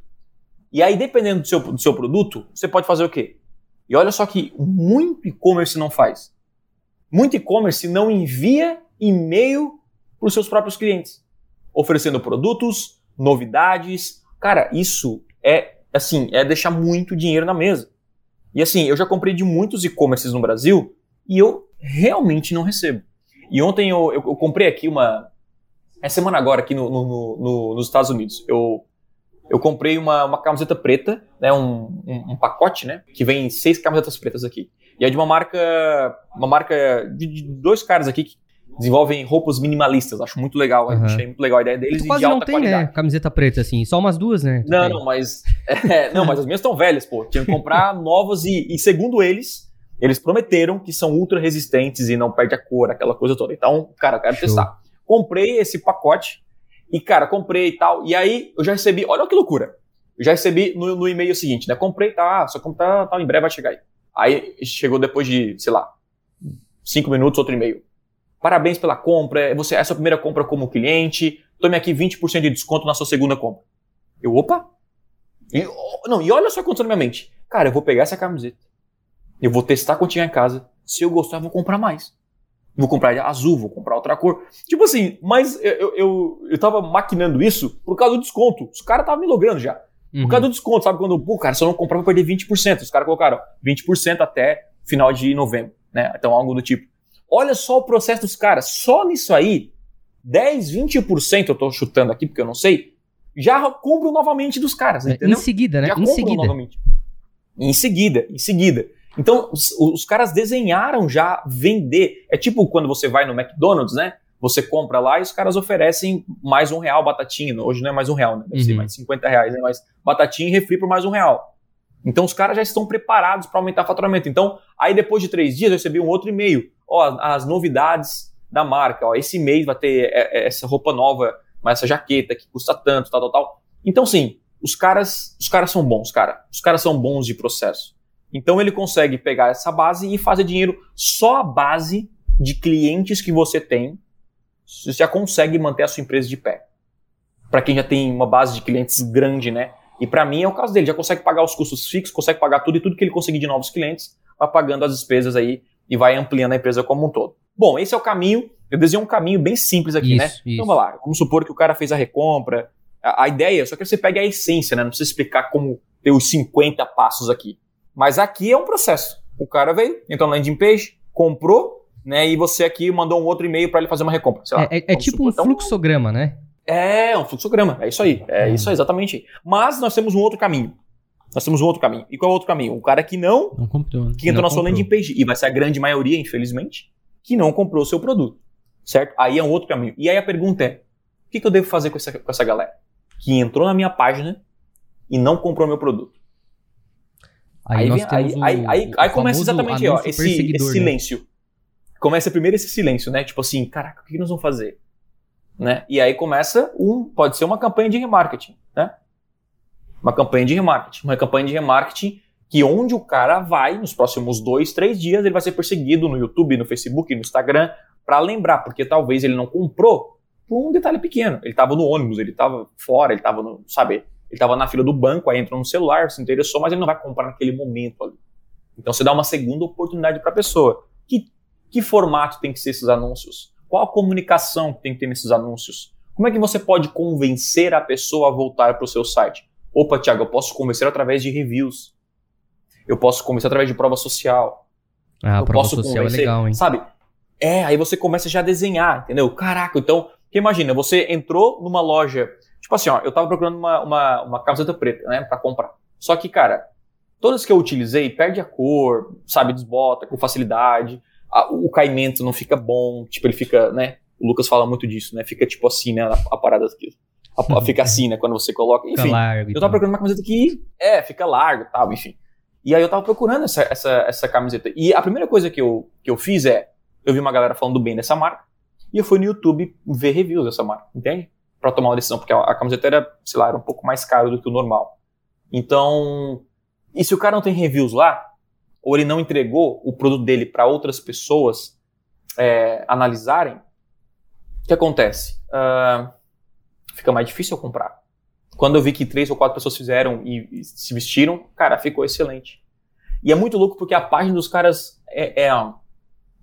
A: E aí, dependendo do seu, do seu produto, você pode fazer o quê? E olha só que muito e-commerce não faz. Muito e-commerce não envia e-mail para os seus próprios clientes, oferecendo produtos, novidades. Cara, isso é assim, é deixar muito dinheiro na mesa. E assim, eu já comprei de muitos e-commerces no Brasil e eu realmente não recebo. E ontem eu, eu, eu comprei aqui uma. É semana agora aqui no, no, no, nos Estados Unidos. Eu eu comprei uma, uma camiseta preta, né, um, um, um, pacote, né, que vem seis camisetas pretas aqui. E é de uma marca, uma marca de, de dois caras aqui que desenvolvem roupas minimalistas. Acho muito legal.
B: Uhum.
A: Achei muito legal a ideia deles
B: Tu
A: e
B: quase
A: de
B: não
A: alta
B: tem,
A: qualidade.
B: né? Camiseta preta, assim. Só umas duas, né? Tu
A: Não,
B: tem.
A: não, mas. (laughs) é, não, mas as minhas estão velhas, pô. Tinha que comprar (laughs) novas e, e, segundo eles, eles prometeram que são ultra resistentes e não perde a cor, aquela coisa toda. Então, cara, eu quero
B: Show.
A: testar. Comprei esse pacote e, cara, comprei e tal. E aí eu já recebi, olha que loucura. Eu já recebi no, no e-mail seguinte, né? Comprei, tá, só comprar, tá, em breve vai chegar aí. Aí chegou depois de, sei lá, cinco minutos, outro e-mail. Parabéns pela compra, você, essa é a primeira compra como cliente, tome aqui 20% de desconto na sua segunda compra. Eu, opa! E, oh, não, e olha só o que aconteceu na minha mente. Cara, eu vou pegar essa camiseta, eu vou testar quando chegar em casa, se eu gostar, eu vou comprar mais. Vou comprar azul, vou comprar outra cor. Tipo assim, mas eu, eu, eu, tava maquinando isso por causa do desconto. Os caras estavam me logrando já.
B: Uhum.
A: Por causa do desconto, sabe? Quando, pô, cara, se eu não comprar, eu vou perder 20%. Os caras colocaram 20% até final de novembro, né? Então, algo do tipo. Olha só o processo dos caras. Só nisso aí, 10, 20%, eu tô chutando aqui porque eu não sei, já compram novamente dos caras,
B: É,
A: entendeu?
B: Em seguida, né?
A: já
B: em seguida.
A: novamente. Em seguida, em seguida. Então, os, os caras desenharam já vender. É tipo quando você vai no McDonald's, né? Você compra lá e os caras oferecem mais um real batatinha. Hoje não é mais um real, né? Deve ser
B: Uhum.
A: mais 50 reais, né? Mas batatinha e refri por mais um real. Então os caras já estão preparados para aumentar o faturamento. Então, aí depois de três dias eu recebi um outro e-mail. Ó, as novidades da marca. Ó, esse mês vai ter é, é, essa roupa nova, mas essa jaqueta que custa tanto, tal, tal, tal. Então, sim, os caras, os caras são bons, cara. Os caras são bons de processo. Então ele consegue pegar essa base e fazer dinheiro só a base de clientes que você tem. Você já consegue manter a sua empresa de pé. Para quem já tem uma base de clientes grande, né? E para mim é o caso dele, já consegue pagar os custos fixos, consegue pagar tudo e tudo que ele conseguir de novos clientes, vai pagando as despesas aí e vai ampliando a empresa como um todo. Bom, esse é o caminho. Eu desenhei um caminho bem simples aqui, né?
B: Isso,
A: Então
B: isso.
A: vamos lá. Vamos supor que o cara fez a recompra. A, a ideia, só que você pegue a essência, né? Não precisa explicar como ter os 50 passos aqui. Mas aqui é um processo. O cara veio, entrou na landing page, comprou, né? E você aqui mandou um outro e-mail para ele fazer uma recompra. lá.
B: É, é- é tipo
A: supor.
B: um
A: Então,
B: fluxograma, né?
A: é, um fluxograma. É isso aí. É
B: Hum.
A: isso aí, exatamente. Mas nós temos um outro caminho. Nós temos um outro caminho. E qual é o outro caminho? O cara que não,
C: Não comprou.
A: que entrou
C: não
A: na sua landing page, e vai ser a grande maioria, infelizmente, que não comprou o seu produto. Certo? Aí é um outro caminho. E aí a pergunta é: o que, que eu devo fazer com essa, com essa galera? Que entrou na minha página e não comprou meu produto.
B: Aí, nós
A: vem- aí,
B: o,
A: aí, aí, aí começa exatamente ó, esse, esse
B: né?
A: silêncio. Começa primeiro esse silêncio, né? Tipo assim, caraca, o que que nós vamos fazer? Né? E aí começa um, pode ser uma campanha de remarketing, né? Uma campanha de remarketing, uma campanha de remarketing que onde o cara vai nos próximos dois, três dias ele vai ser perseguido no YouTube, no Facebook, no Instagram para lembrar, porque talvez ele não comprou por um detalhe pequeno. Ele estava no ônibus, ele estava fora, ele estava no, sabe? Ele estava na fila do banco, aí entrou no celular, se interessou, mas ele não vai comprar naquele momento ali. Então você dá uma segunda oportunidade para a pessoa. Que, que formato tem que ser esses anúncios? Qual a comunicação que tem que ter nesses anúncios? Como é que você pode convencer a pessoa a voltar para o seu site? Opa, Thiago, eu posso convencer através de reviews. Eu posso convencer através de prova social.
B: Ah, a
A: eu
B: prova
A: posso
B: social é
A: convencer,
B: legal, hein?
A: Sabe? É, aí você começa já a desenhar, entendeu? Caraca, então, porque imagina, você entrou numa loja, tipo assim, ó, eu tava procurando uma, uma, uma camiseta preta, né, pra comprar. Só que, cara, todas que eu utilizei, perde a cor, sabe, desbota com facilidade, a- o caimento não fica bom, tipo, ele fica, né, o Lucas fala muito disso, né, fica tipo assim, né, a, a parada aqui. A- fica assim, né, quando você coloca,
B: Fica
A: enfim.
B: largo
A: Eu tava procurando uma camiseta que, é, fica largo e tal, enfim. E aí eu tava procurando essa, essa, essa camiseta. E a primeira coisa que eu, que eu fiz é, eu vi uma galera falando bem dessa marca, e eu fui no YouTube ver reviews dessa marca, entende? Pra tomar uma decisão, porque a, a camiseta era, sei lá, era um pouco mais caro do que o normal. Então, e se o cara não tem reviews lá, ou ele não entregou o produto dele para outras pessoas é, analisarem, o que acontece? Ah, fica mais difícil eu comprar. Quando eu vi que três ou quatro pessoas fizeram e, e se vestiram, cara, ficou excelente. E é muito louco porque a página dos caras é, é,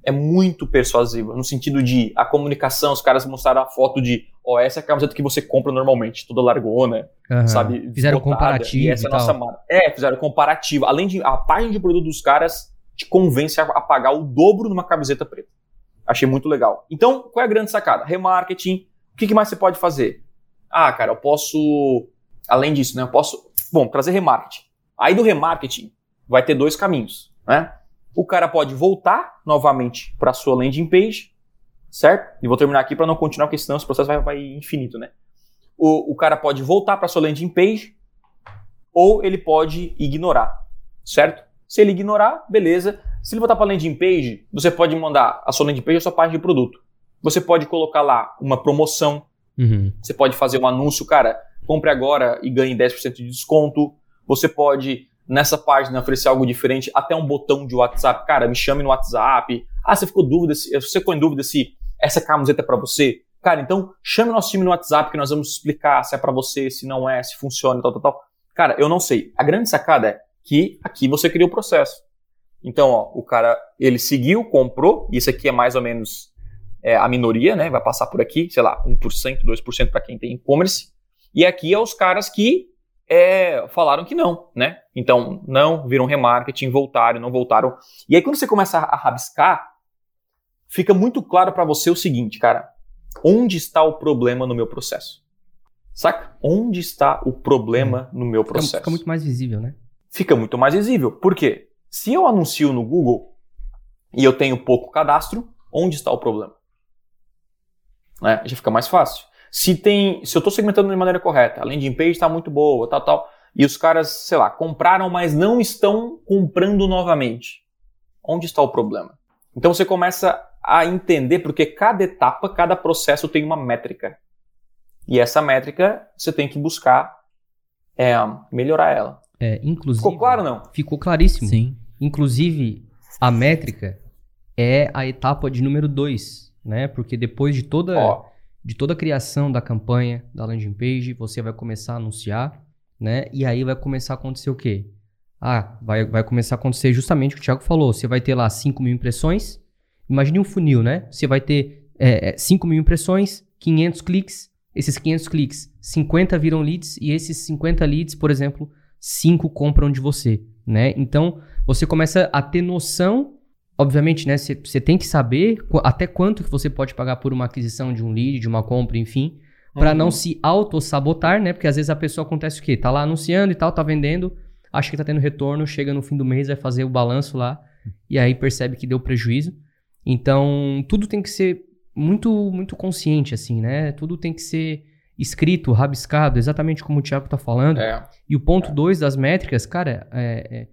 A: é muito persuasiva, no sentido de a comunicação, os caras mostraram a foto de, ó, essa é a camiseta que você compra normalmente, toda largona,
B: Aham.
A: sabe?
B: Fizeram
A: desbotada,
B: comparativo
A: E essa é
B: e
A: a nossa marca. É, fizeram comparativo. Além de, a página de produto dos caras te convence a, a pagar o dobro numa camiseta preta. Achei muito legal. Então, qual é a grande sacada? Remarketing. O que, que mais você pode fazer? Ah, cara, eu posso. Além disso, né? Eu posso. Bom, trazer remarketing. Aí do remarketing vai ter dois caminhos, né? o cara pode voltar novamente para sua landing page, certo? E vou terminar aqui para não continuar, porque senão esse processo vai, vai infinito, né? O, o cara pode voltar para sua landing page ou ele pode ignorar, certo? Se ele ignorar, beleza. Se ele voltar para a landing page, você pode mandar a sua landing page a sua página de produto. Você pode colocar lá uma promoção,
B: Uhum.
A: você pode fazer um anúncio, cara, compre agora e ganhe 10% de desconto. Você pode, nessa página, oferecer algo diferente, até um botão de WhatsApp. Cara, me chame no WhatsApp. Ah, você ficou dúvida se, você ficou em dúvida se essa camiseta é para você? Cara, então chame nosso time no WhatsApp que nós vamos explicar se é para você, se não é, se funciona, tal, tal, tal. Cara, eu não sei. A grande sacada é que aqui você cria o processo. Então, ó, o cara, ele seguiu, comprou, isso aqui é mais ou menos é, a minoria, né? Vai passar por aqui, sei lá, 1%, 2% para quem tem e-commerce. E aqui é os caras que é, falaram que não, né? Então, não, viram remarketing, voltaram, não voltaram. E aí, quando você começa a rabiscar, fica muito claro para você o seguinte, cara. Onde está o problema no meu processo? Saca? Onde está o problema no meu
B: Fica,
A: processo?
B: fica muito mais visível, né?
A: fica muito mais visível. Por quê? Se eu anuncio no Google e eu tenho pouco cadastro, onde está o problema? Né? Já fica mais fácil. Se tem, se eu estou segmentando de maneira correta, a landing page está muito boa, tal, tal, e os caras, sei lá, compraram, mas não estão comprando novamente, onde está o problema? Então você começa a entender porque cada etapa, cada processo tem uma métrica. E essa métrica você tem que buscar é, melhorar ela.
B: É, inclusive.
A: Ficou claro ou não?
B: Ficou claríssimo.
C: Sim.
B: Inclusive, a métrica é a etapa de número 2, né? Porque depois de toda,
A: Ó,
B: de toda a criação da campanha, da landing page, você vai começar a anunciar, né? E aí vai começar a acontecer o quê? Ah, vai, vai começar a acontecer justamente o que o Thiago falou. Você vai ter lá 5 mil impressões. Imagine um funil, né? Você vai ter é, é, 5 mil impressões, 500 cliques. Esses 500 cliques, 50 viram leads e esses 50 leads, por exemplo, 5 compram de você, né? Então, você começa a ter noção, obviamente, né? Você tem que saber até quanto que você pode pagar por uma aquisição de um lead, de uma compra, enfim, para
A: Uhum.
B: não se auto-sabotar, né? Porque às vezes a pessoa acontece o quê? Tá lá anunciando e tal, tá vendendo, acha que tá tendo retorno, chega no fim do mês, vai fazer o balanço lá e aí percebe que deu prejuízo. Então, tudo tem que ser muito muito consciente assim, né? Tudo tem que ser escrito, rabiscado, exatamente como o Thiago tá falando.
A: é.
B: E o ponto 2 das métricas, cara, é, é,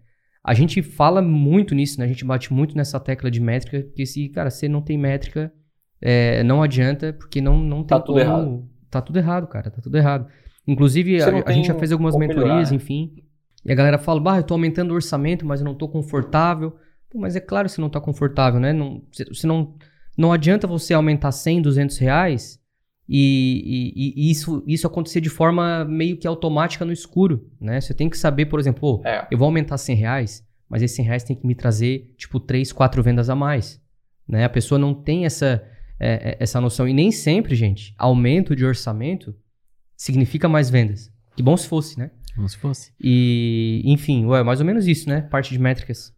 B: a gente fala muito nisso, né? A gente bate muito nessa tecla de métrica, porque se, cara, você não tem métrica, é, não adianta, porque não, não tem
A: Tá tudo
B: como...
A: errado.
B: Tá tudo errado, cara, tá tudo errado. Inclusive, a, a gente já fez algumas mentorias,
A: melhorar, né?
B: enfim, e a galera fala, bah, eu tô aumentando o orçamento, mas eu não tô confortável. Pô, mas é claro que você não tá confortável, né? Não, você não, não adianta você aumentar 100, 200 reais e, e- e isso, isso acontecer de forma meio que automática no escuro, né? Você tem que saber, por exemplo, pô,
A: É.
B: eu vou aumentar 100 reais, mas esses 100 reais tem que me trazer, tipo, 3, 4 vendas a mais, né? A pessoa não tem essa, é, é, essa noção. E nem sempre, gente, aumento de orçamento significa mais vendas. Que bom se fosse, né?
C: Como se fosse.
B: E, enfim, ué, mais ou menos isso, né? Parte de métricas.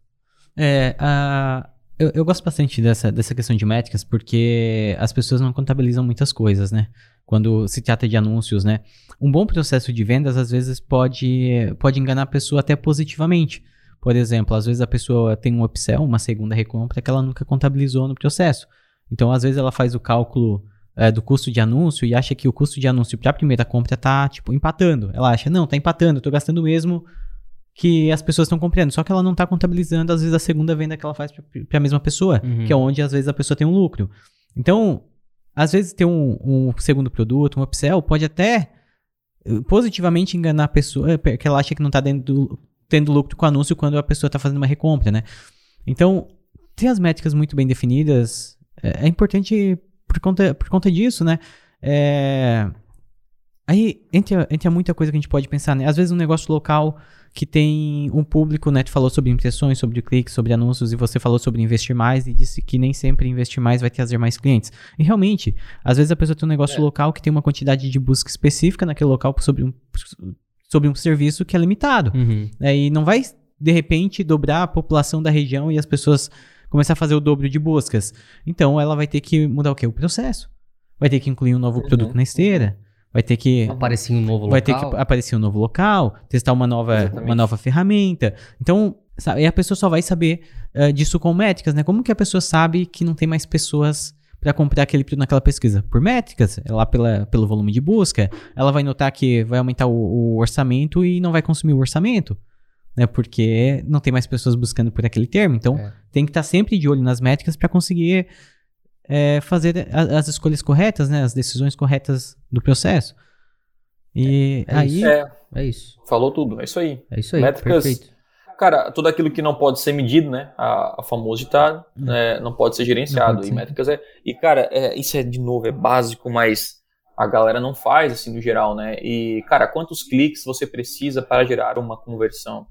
C: É, a- eu, eu gosto bastante dessa, dessa questão de métricas porque as pessoas não contabilizam muitas coisas, né? Quando se trata de anúncios, né? Um bom processo de vendas, às vezes, pode, pode enganar a pessoa até positivamente. Por exemplo, às vezes a pessoa tem um upsell, uma segunda recompra que ela nunca contabilizou no processo. Então, às vezes, ela faz o cálculo é, do custo de anúncio e acha que o custo de anúncio para a primeira compra tá, tipo, empatando. Ela acha, não, tá empatando, eu gastando mesmo que as pessoas estão comprando. Só que ela não está contabilizando, às vezes, a segunda venda que ela faz para a mesma pessoa,
B: Uhum.
C: que é onde, às vezes, a pessoa tem um lucro. Então, às vezes, ter um, um segundo produto, um upsell, pode até eh, positivamente enganar a pessoa, eh, porque ela acha que não está tendo lucro com o anúncio quando a pessoa está fazendo uma recompra, né? Então, ter as métricas muito bem definidas é, é importante por conta, por conta disso, né? É, Aí entra, entra muita coisa que a gente pode pensar, né? Às vezes um negócio local que tem um público, né? Tu falou sobre impressões, sobre cliques, sobre anúncios, e você falou sobre investir mais e disse que nem sempre investir mais vai trazer mais clientes. E realmente, às vezes a pessoa tem um negócio
A: É.
C: local que tem uma quantidade de busca específica naquele local sobre um, sobre um serviço que é limitado.
B: Uhum.
C: né? E não vai, de repente, dobrar a população da região e as pessoas começar a fazer o dobro de buscas. Então, ela vai ter que mudar o quê? O processo. Vai ter que incluir um novo
A: Uhum.
C: produto na esteira. Vai ter que
B: Aparecia um novo
C: vai
B: local.
C: ter que aparecer um novo local, testar uma nova,
A: Exatamente.
C: uma nova ferramenta. Então, Sabe? E a pessoa só vai saber uh, disso com métricas, né? Como que a pessoa sabe que não tem mais pessoas para comprar aquele produto naquela pesquisa? Por métricas, é lá pela, pelo volume de busca, ela vai notar que vai aumentar o, o orçamento e não vai consumir o orçamento, né? Porque não tem mais pessoas buscando por aquele termo. Então, é. tem que estar tá sempre de olho nas métricas para conseguir é, fazer as escolhas corretas, né? As decisões corretas do processo. E
A: é, é
C: aí.
A: Isso. É, é, isso. Falou tudo, é isso aí.
B: É isso aí. Métricas. Perfeito.
A: Cara, tudo aquilo que não pode ser medido, né? A, a famoso ditado, hum. né? não pode ser gerenciado. Pode e ser. métricas é. E, cara, é, isso é de novo, é básico, mas a galera não faz assim no geral, né? E, cara, quantos cliques você precisa para gerar uma conversão?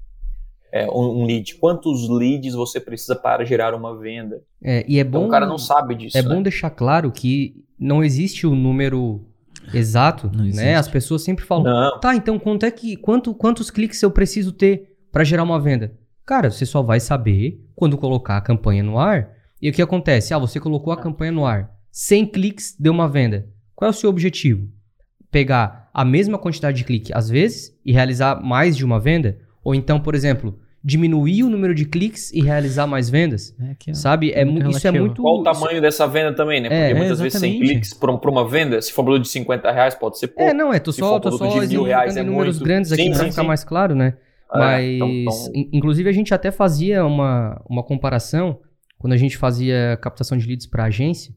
A: É, um, lead, quantos leads você precisa para gerar uma venda.
B: É, e é bom,
A: então, o cara não sabe disso.
B: É
A: né?
B: bom deixar claro que não existe o número exato, né? As pessoas sempre falam, não. tá, então quanto é que quanto, quantos cliques eu preciso ter para gerar uma venda? Cara, você só vai saber quando colocar a campanha no ar. E o que acontece? Ah, você colocou a campanha no ar, 100 cliques deu uma venda. Qual é o seu objetivo? Pegar a mesma quantidade de clique às vezes e realizar mais de uma venda? Ou então, por exemplo, diminuir o número de cliques e realizar mais vendas. É, sabe? É, muito isso é muito.
A: Qual o tamanho isso... dessa venda também, né? Porque é, muitas vezes 100 cliques para uma venda, se for um produto de 50 reais, pode ser pouco.
B: É, não, é, tô só, tô só de mil reais, é números muito... grandes aqui para ficar mais claro, né? É, Mas, então, então... inclusive, a gente até fazia uma, uma comparação quando a gente fazia captação de leads para agência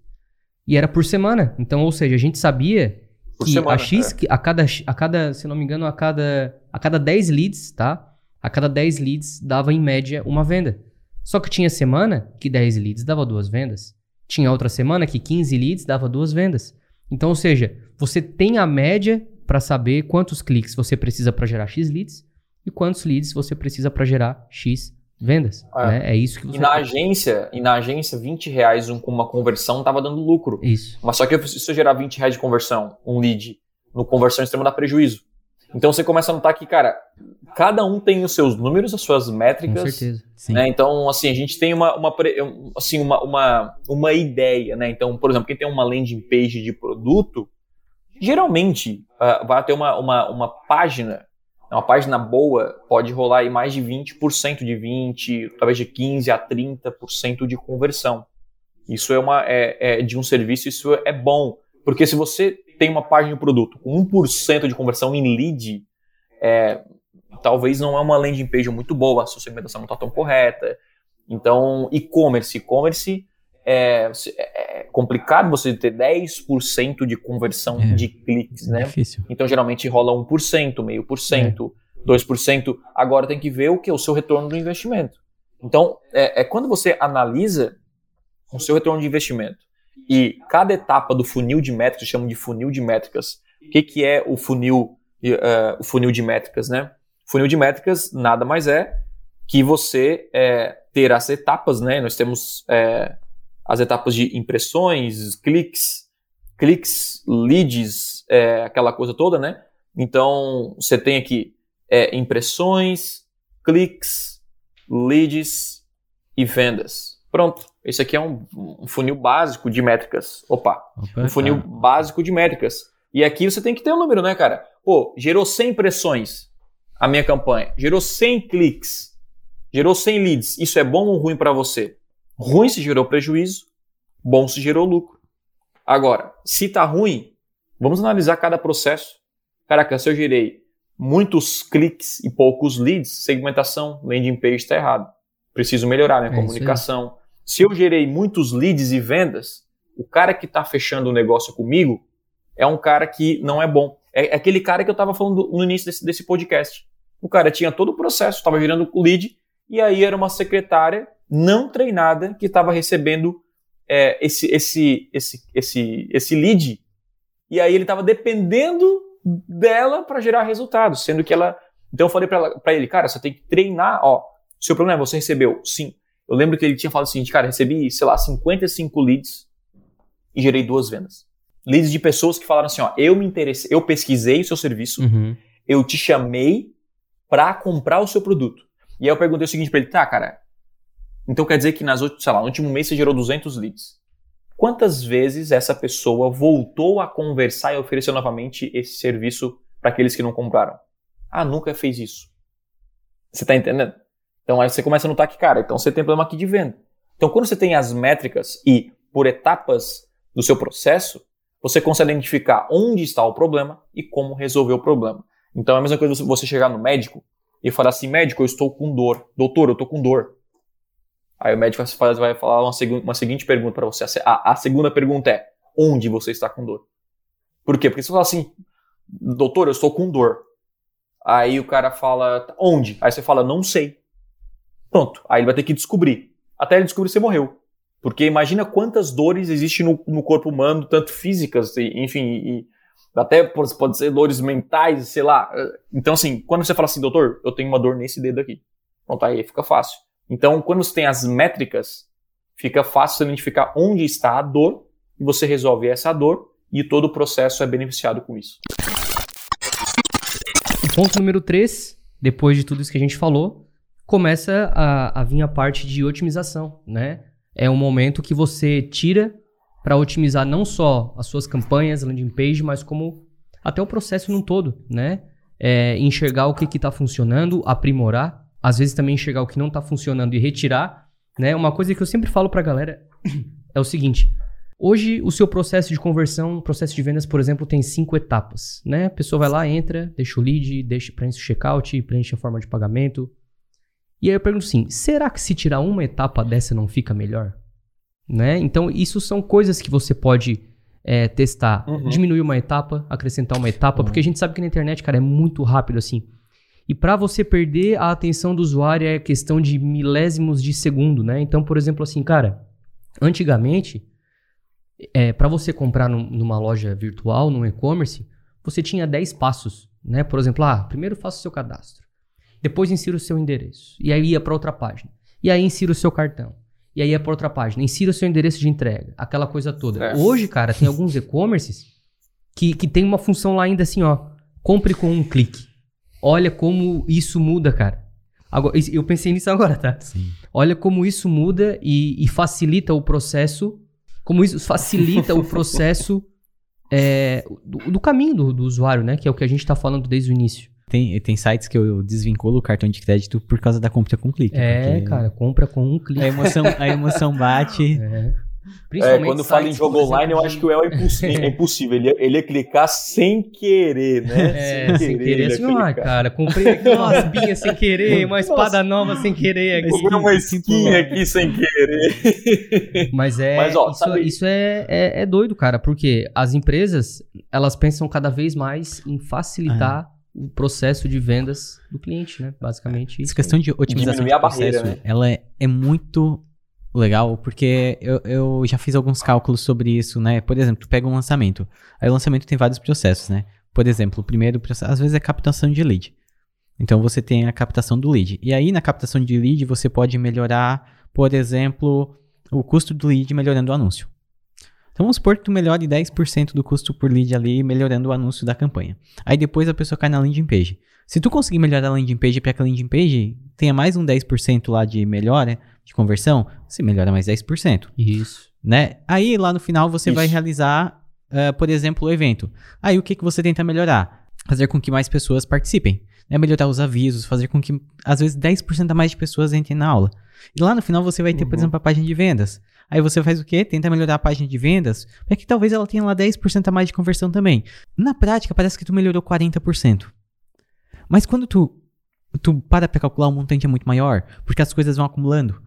B: e era por semana. Então, ou seja, a gente sabia por que semana, a X, é. a, cada, a cada, se não me engano, a cada, a cada 10 leads, tá? A cada 10 leads dava em média uma venda. Só que tinha semana que 10 leads dava duas vendas. Tinha outra semana que 15 leads dava duas vendas. Então, ou seja, você tem a média para saber quantos cliques você precisa para gerar X leads e quantos leads você precisa para gerar X vendas. É. Né? é isso que você
A: E na agência, e na agência, 20 reais um, com uma conversão estava dando lucro.
B: Isso.
A: Mas só que se eu gerar 20 reais de conversão, um lead, no conversão extrema dá prejuízo. Então você começa a notar que, cara, cada um tem os seus números, as suas métricas.
B: Com certeza.
A: Né? Então, assim, a gente tem uma, uma, assim, uma, uma, uma ideia, né? Então, por exemplo, quem tem uma landing page de produto, geralmente uh, vai ter uma, uma, uma página, uma página boa, pode rolar aí mais de 20% de 20%, talvez de 15% a 30% de conversão. Isso é, uma, é, é de um serviço, isso é bom. Porque se você tem uma página de produto com 1% de conversão em lead, é, talvez não é uma landing page muito boa, a sua segmentação não está tão correta. Então, e-commerce, e-commerce é, é, complicado você ter 10% de conversão é, de cliques, né?
C: Difícil.
A: Então, geralmente rola 1%, meio por cento, 2%. Agora tem que ver o que o seu retorno do investimento. Então, é, é quando você analisa o seu retorno de investimento e cada etapa do funil de métricas, chamam de funil de métricas. O que, que é o funil, uh, o funil de métricas, né? Funil de métricas nada mais é que você é, ter as etapas, né? Nós temos é, as etapas de impressões, cliques, cliques, leads, é, aquela coisa toda, né? Então, você tem aqui é, impressões, cliques, leads e vendas. Pronto. Esse aqui é um, um funil básico de métricas. Opa, Opa um funil tá. básico de métricas. E aqui você tem que ter um número, né, cara? Pô, gerou 100 impressões a minha campanha, gerou 100 cliques, gerou 100 leads. Isso é bom ou ruim para você? Ruim se gerou prejuízo, bom se gerou lucro. Agora, se tá ruim, vamos analisar cada processo. Caraca, se eu gerei muitos cliques e poucos leads, segmentação, landing page está errado. Preciso melhorar minha é comunicação se eu gerei muitos leads e vendas, o cara que está fechando o negócio comigo é um cara que não é bom. É aquele cara que eu estava falando no início desse, desse, podcast. O cara tinha todo o processo, estava gerando lead, e aí era uma secretária não treinada que estava recebendo é, esse, esse, esse, esse, esse lead. E aí ele estava dependendo dela para gerar resultados, sendo que ela. Então eu falei para ele, cara, você tem que treinar, ó. Seu problema é você recebeu, sim, eu lembro que ele tinha falado o seguinte, cara, recebi, sei lá, 55 leads e gerei duas vendas. Leads de pessoas que falaram assim, ó, eu me interessei, eu pesquisei o seu serviço, uhum. eu te chamei para comprar o seu produto. E aí eu perguntei o seguinte para ele, tá, cara, então quer dizer que nas, sei lá, no último mês você gerou 200 leads. Quantas vezes essa pessoa voltou a conversar e ofereceu novamente esse serviço para aqueles que não compraram? Ah, nunca fez isso. Você tá entendendo? Então aí você começa a notar que, cara, então você tem problema aqui de venda. Então quando você tem as métricas e por etapas do seu processo, você consegue identificar onde está o problema e como resolver o problema. Então é a mesma coisa você chegar no médico e falar assim, médico, eu estou com dor. Doutor, eu estou com dor. Aí o médico vai falar uma, uma seguinte pergunta para você. A, a, segunda pergunta é, onde você está com dor? Por quê? Porque você fala assim, doutor, eu estou com dor. Aí o cara fala, onde? Aí você fala, não sei. Pronto. Aí ele vai ter que descobrir. Até ele descobrir se você morreu. Porque imagina quantas dores existem no, no corpo humano, tanto físicas, enfim, e, até pode ser dores mentais, sei lá. Então, assim, quando você fala assim, doutor, eu tenho uma dor nesse dedo aqui. Pronto, aí fica fácil. Então, quando você tem as métricas, fica fácil identificar onde está a dor e você resolve essa dor e todo o processo é beneficiado com isso.
B: Ponto número 3, depois de tudo isso que a gente falou, começa a, a vir a parte de otimização, né? É um momento que você tira para otimizar não só as suas campanhas, landing page, mas como até o processo num todo, né? É, enxergar o que está funcionando, aprimorar, às vezes também enxergar o que não está funcionando e retirar, né? Uma coisa que eu sempre falo para a galera é o seguinte: Hoje, o seu processo de conversão, processo de vendas, por exemplo, tem cinco etapas, né? A pessoa vai lá, entra, deixa o lead, deixa, preenche o checkout, preenche a forma de pagamento. E aí eu pergunto assim, será que se tirar uma etapa dessa não fica melhor? Né? Então, isso são coisas que você pode é, testar. Uhum. Diminuir uma etapa, acrescentar uma etapa, uhum. porque a gente sabe que na internet, cara, é muito rápido assim. E para você perder a atenção do usuário é questão de milésimos de segundo, né? Então, por exemplo, assim, cara, antigamente é, para você comprar num, numa loja virtual, num e-commerce, você tinha 10 passos, né? Por exemplo, ah, primeiro faça o seu cadastro, depois insira o seu endereço, e aí ia para outra página, e aí insira o seu cartão, e aí ia para outra página, insira o seu endereço de entrega, aquela coisa toda. É. Hoje, cara, tem alguns e-commerces que, que tem uma função lá ainda assim, ó, compre com um clique. Olha como isso muda, cara. Agora, eu pensei nisso agora, tá? Sim. Olha como isso muda e, e facilita o processo como isso facilita o processo é, (laughs) do, do, caminho do, do, usuário, né? Que é o que a gente está falando desde o início.
C: Tem, tem sites que eu desvinculo o cartão de crédito por causa da compra com clique.
B: É, cara, compra com um clique.
C: A emoção, a emoção bate. (laughs)
A: É. É, quando fala em jogo online, eu acho que o El é impossível. (laughs) É impossível. Ele, ele ia clicar sem querer, né?
B: É, sem querer. Sem querer assim, ah, cara, comprei aqui uma (laughs) espinha sem querer, uma espada nova sem querer. Aqui.
A: Comprei uma skin aqui sem querer.
B: Mas é. Mas, ó, isso, isso é, é, é, doido, cara, porque as empresas elas pensam cada vez mais em facilitar. Ah. O processo de vendas do cliente, né? Basicamente.
C: Essa questão de otimização de processo, barreira, né? ela é, é muito legal, porque eu, eu já fiz alguns cálculos sobre isso, né? Por exemplo, tu pega um lançamento. Aí o lançamento tem vários processos, né? Por exemplo, o primeiro processo, às vezes é captação de lead. Então você tem a captação do lead. E aí na captação de lead você pode melhorar, por exemplo, o custo do lead melhorando o anúncio. Então vamos supor que tu melhore 10% do custo por lead ali, melhorando o anúncio da campanha. Aí depois a pessoa cai na landing page. Se tu conseguir melhorar a landing page para que a landing page tenha mais um 10% lá de melhora, de conversão, você melhora mais 10%.
B: Isso.
C: Né? Aí lá no final você Isso. vai realizar, uh, por exemplo, o evento. Aí o que, que você tenta melhorar? Fazer com que mais pessoas participem. Né? Melhorar os avisos, fazer com que às vezes 10% a mais de pessoas entrem na aula. E lá no final você vai ter, uhum. por exemplo, a página de vendas. Aí você faz o quê? Tenta melhorar a página de vendas, para que talvez ela tenha lá 10% a mais de conversão também. Na prática, parece que tu melhorou 40%. Mas quando tu, tu para pra calcular, o montante é muito maior, porque as coisas vão acumulando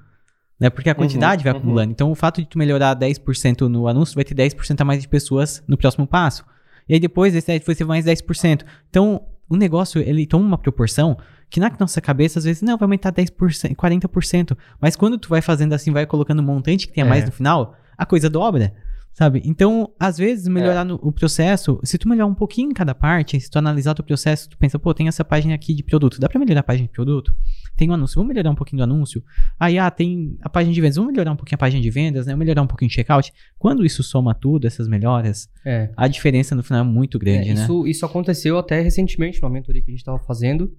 C: né? Porque a uhum, quantidade uhum, vai acumulando. Uhum. Então, o fato de tu melhorar 10% no anúncio vai ter 10% a mais de pessoas no próximo passo. E aí depois esse 10 vai ser mais 10%. Então, o negócio, ele toma uma proporção que na nossa cabeça, às vezes, não, vai aumentar 10%, 40%. Mas quando tu vai fazendo assim, vai colocando um montante que tenha é. mais no final, a coisa dobra. Sabe? Então, às vezes, melhorar é. no, o processo, se tu melhorar um pouquinho em cada parte, se tu analisar o teu processo, tu pensa, pô, tem essa página aqui de produto, dá pra melhorar a página de produto? Tem o um anúncio, vamos melhorar um pouquinho do anúncio? Aí, ah, tem a página de vendas, vamos melhorar um pouquinho a página de vendas, né? Vamos melhorar um pouquinho o checkout. Quando isso soma tudo, essas melhoras, é. a diferença no final é muito grande,
B: é,
C: né?
B: Isso, isso aconteceu até recentemente, numa mentoria que a gente tava fazendo.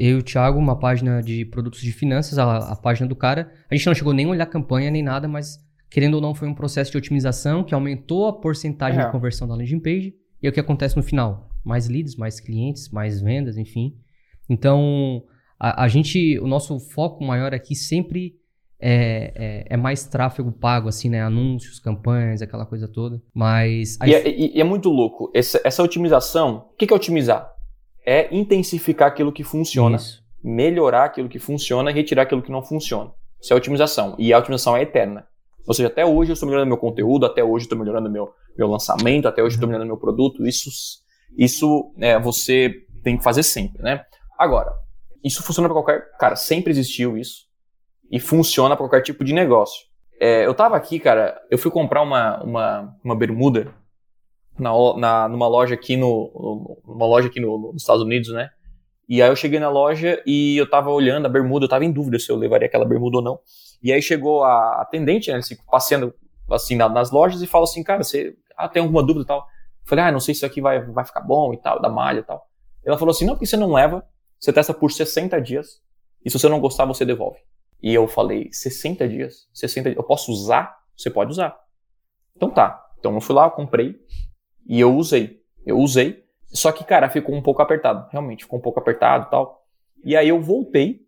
B: Eu e o Thiago, uma página de produtos de finanças, a, a página do cara. A gente não chegou nem a olhar campanha nem nada, mas querendo ou não, foi um processo de otimização que aumentou a porcentagem é. de conversão da landing page. E é o que acontece no final? Mais leads, mais clientes, mais vendas, enfim. Então, A, a gente, o nosso foco maior aqui sempre é, é, é, mais tráfego pago, assim, né? Anúncios, campanhas, aquela coisa toda. Mas.
A: E, é, e, e, é, muito louco. Essa, essa otimização. O que é otimizar? É intensificar aquilo que funciona, Isso. melhorar aquilo que funciona e retirar aquilo que não funciona. Isso é otimização. E a otimização é eterna. Ou seja, até hoje eu estou melhorando meu conteúdo, até hoje eu estou melhorando meu, meu lançamento, até hoje eu estou uhum. melhorando meu produto. Isso, isso é, você tem que fazer sempre, né? Agora, isso funciona para qualquer. Cara, sempre existiu isso e funciona para qualquer tipo de negócio. É, eu tava aqui, cara, eu fui comprar uma, uma, uma bermuda na, na, numa loja aqui no, numa loja aqui no, nos Estados Unidos, né? E aí eu cheguei na loja e eu tava olhando a bermuda, eu tava em dúvida se eu levaria aquela bermuda ou não. E aí chegou a atendente, né, assim, passeando assim nas lojas e falou assim, cara, você ah, tem alguma dúvida e tal? Eu falei, ah, não sei se isso aqui vai, vai ficar bom e tal, da malha e tal. Ela falou assim, não, porque você não leva, você testa por 60 dias e se você não gostar, você devolve. E eu falei, 60 dias? 60 Eu posso usar? Você pode usar. Então tá. Então eu fui lá, eu comprei e eu usei. Eu usei. Só que, cara, ficou um pouco apertado. Realmente, ficou um pouco apertado e tal. E aí eu voltei.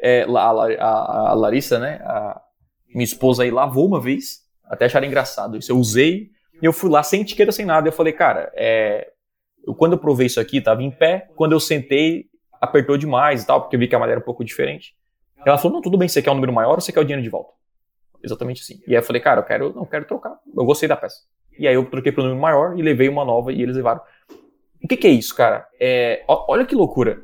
A: É, a, a, a, Larissa, né? A minha esposa aí lavou uma vez. Até acharam engraçado isso. Eu usei e eu fui lá sem etiqueta, sem nada. Eu falei, cara, é, eu, quando eu provei isso aqui, tava em pé. Quando eu sentei, apertou demais e tal, porque eu vi que a malha era um pouco diferente. Ela falou, não, tudo bem, você quer um número maior ou você quer o dinheiro de volta? Exatamente assim. E aí eu falei, cara, eu quero, não, quero trocar. Eu gostei da peça. E aí eu troquei para um número maior e levei uma nova e eles levaram. O que, que é isso, cara? É, olha que loucura.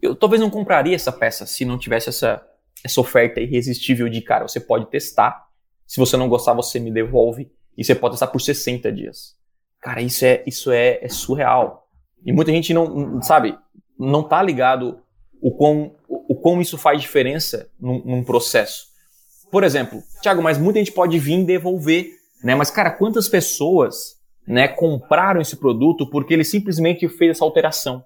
A: Eu talvez não compraria essa peça se não tivesse essa, essa oferta irresistível de, cara, você pode testar. Se você não gostar, você me devolve. E você pode testar por 60 dias. Cara, isso é, isso é, é surreal. E muita gente não, sabe, não tá ligado o quão, o, o quão isso faz diferença num, num, processo. Por exemplo, Thiago, mas muita gente pode vir devolver, né? Mas, cara, quantas pessoas né, compraram esse produto porque ele simplesmente fez essa alteração?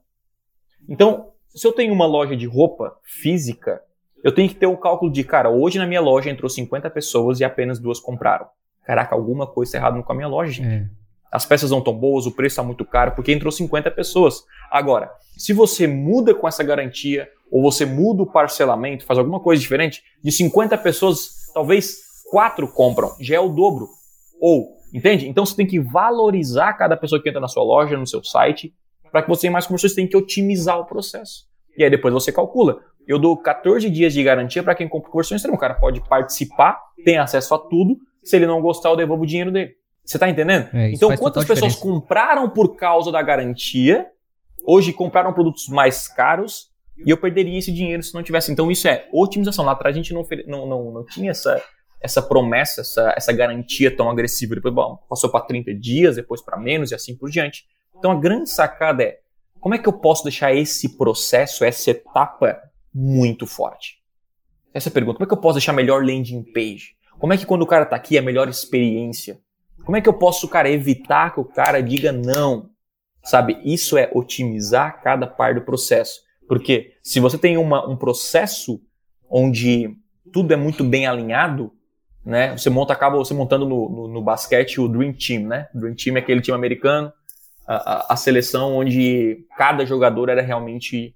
A: Então, se eu tenho uma loja de roupa física, eu tenho que ter o cálculo de, cara, hoje na minha loja entrou 50 pessoas e apenas duas compraram. Caraca, alguma coisa está errada com a minha loja, gente. É. As peças não estão boas, o preço está muito caro, porque entrou 50 pessoas. Agora, se você muda com essa garantia, ou você muda o parcelamento, faz alguma coisa diferente, de 50 pessoas, talvez 4 compram, já é o dobro. Ou, entende? Então você tem que valorizar cada pessoa que entra na sua loja, no seu site, para que você tenha mais conversões, você tem que otimizar o processo. E aí depois você calcula. Eu dou 14 dias de garantia para quem compra conversão extrema. O cara pode participar, tem acesso a tudo. Se ele não gostar, eu devolvo o dinheiro dele. Você está entendendo? É, então, quantas pessoas diferença. compraram por causa da garantia Hoje compraram produtos mais caros e eu perderia esse dinheiro se não tivesse. Então isso é otimização. Lá atrás a gente não, não, não, não tinha essa, essa promessa, essa, essa garantia tão agressiva. Depois bom, passou para 30 dias, depois para menos e assim por diante. Então a grande sacada é como é que eu posso deixar esse processo, essa etapa muito forte? Essa é pergunta. Como é que eu posso deixar melhor landing page? Como é que quando o cara está aqui é a melhor experiência? Como é que eu posso, cara, evitar que o cara diga não? Sabe, isso é otimizar cada parte do processo. Porque se você tem uma, um processo onde tudo é muito bem alinhado, né? Você monta, acaba você montando no, no, no basquete o Dream Team, né? Dream Team é aquele time americano, a, a, a, seleção onde cada jogador era realmente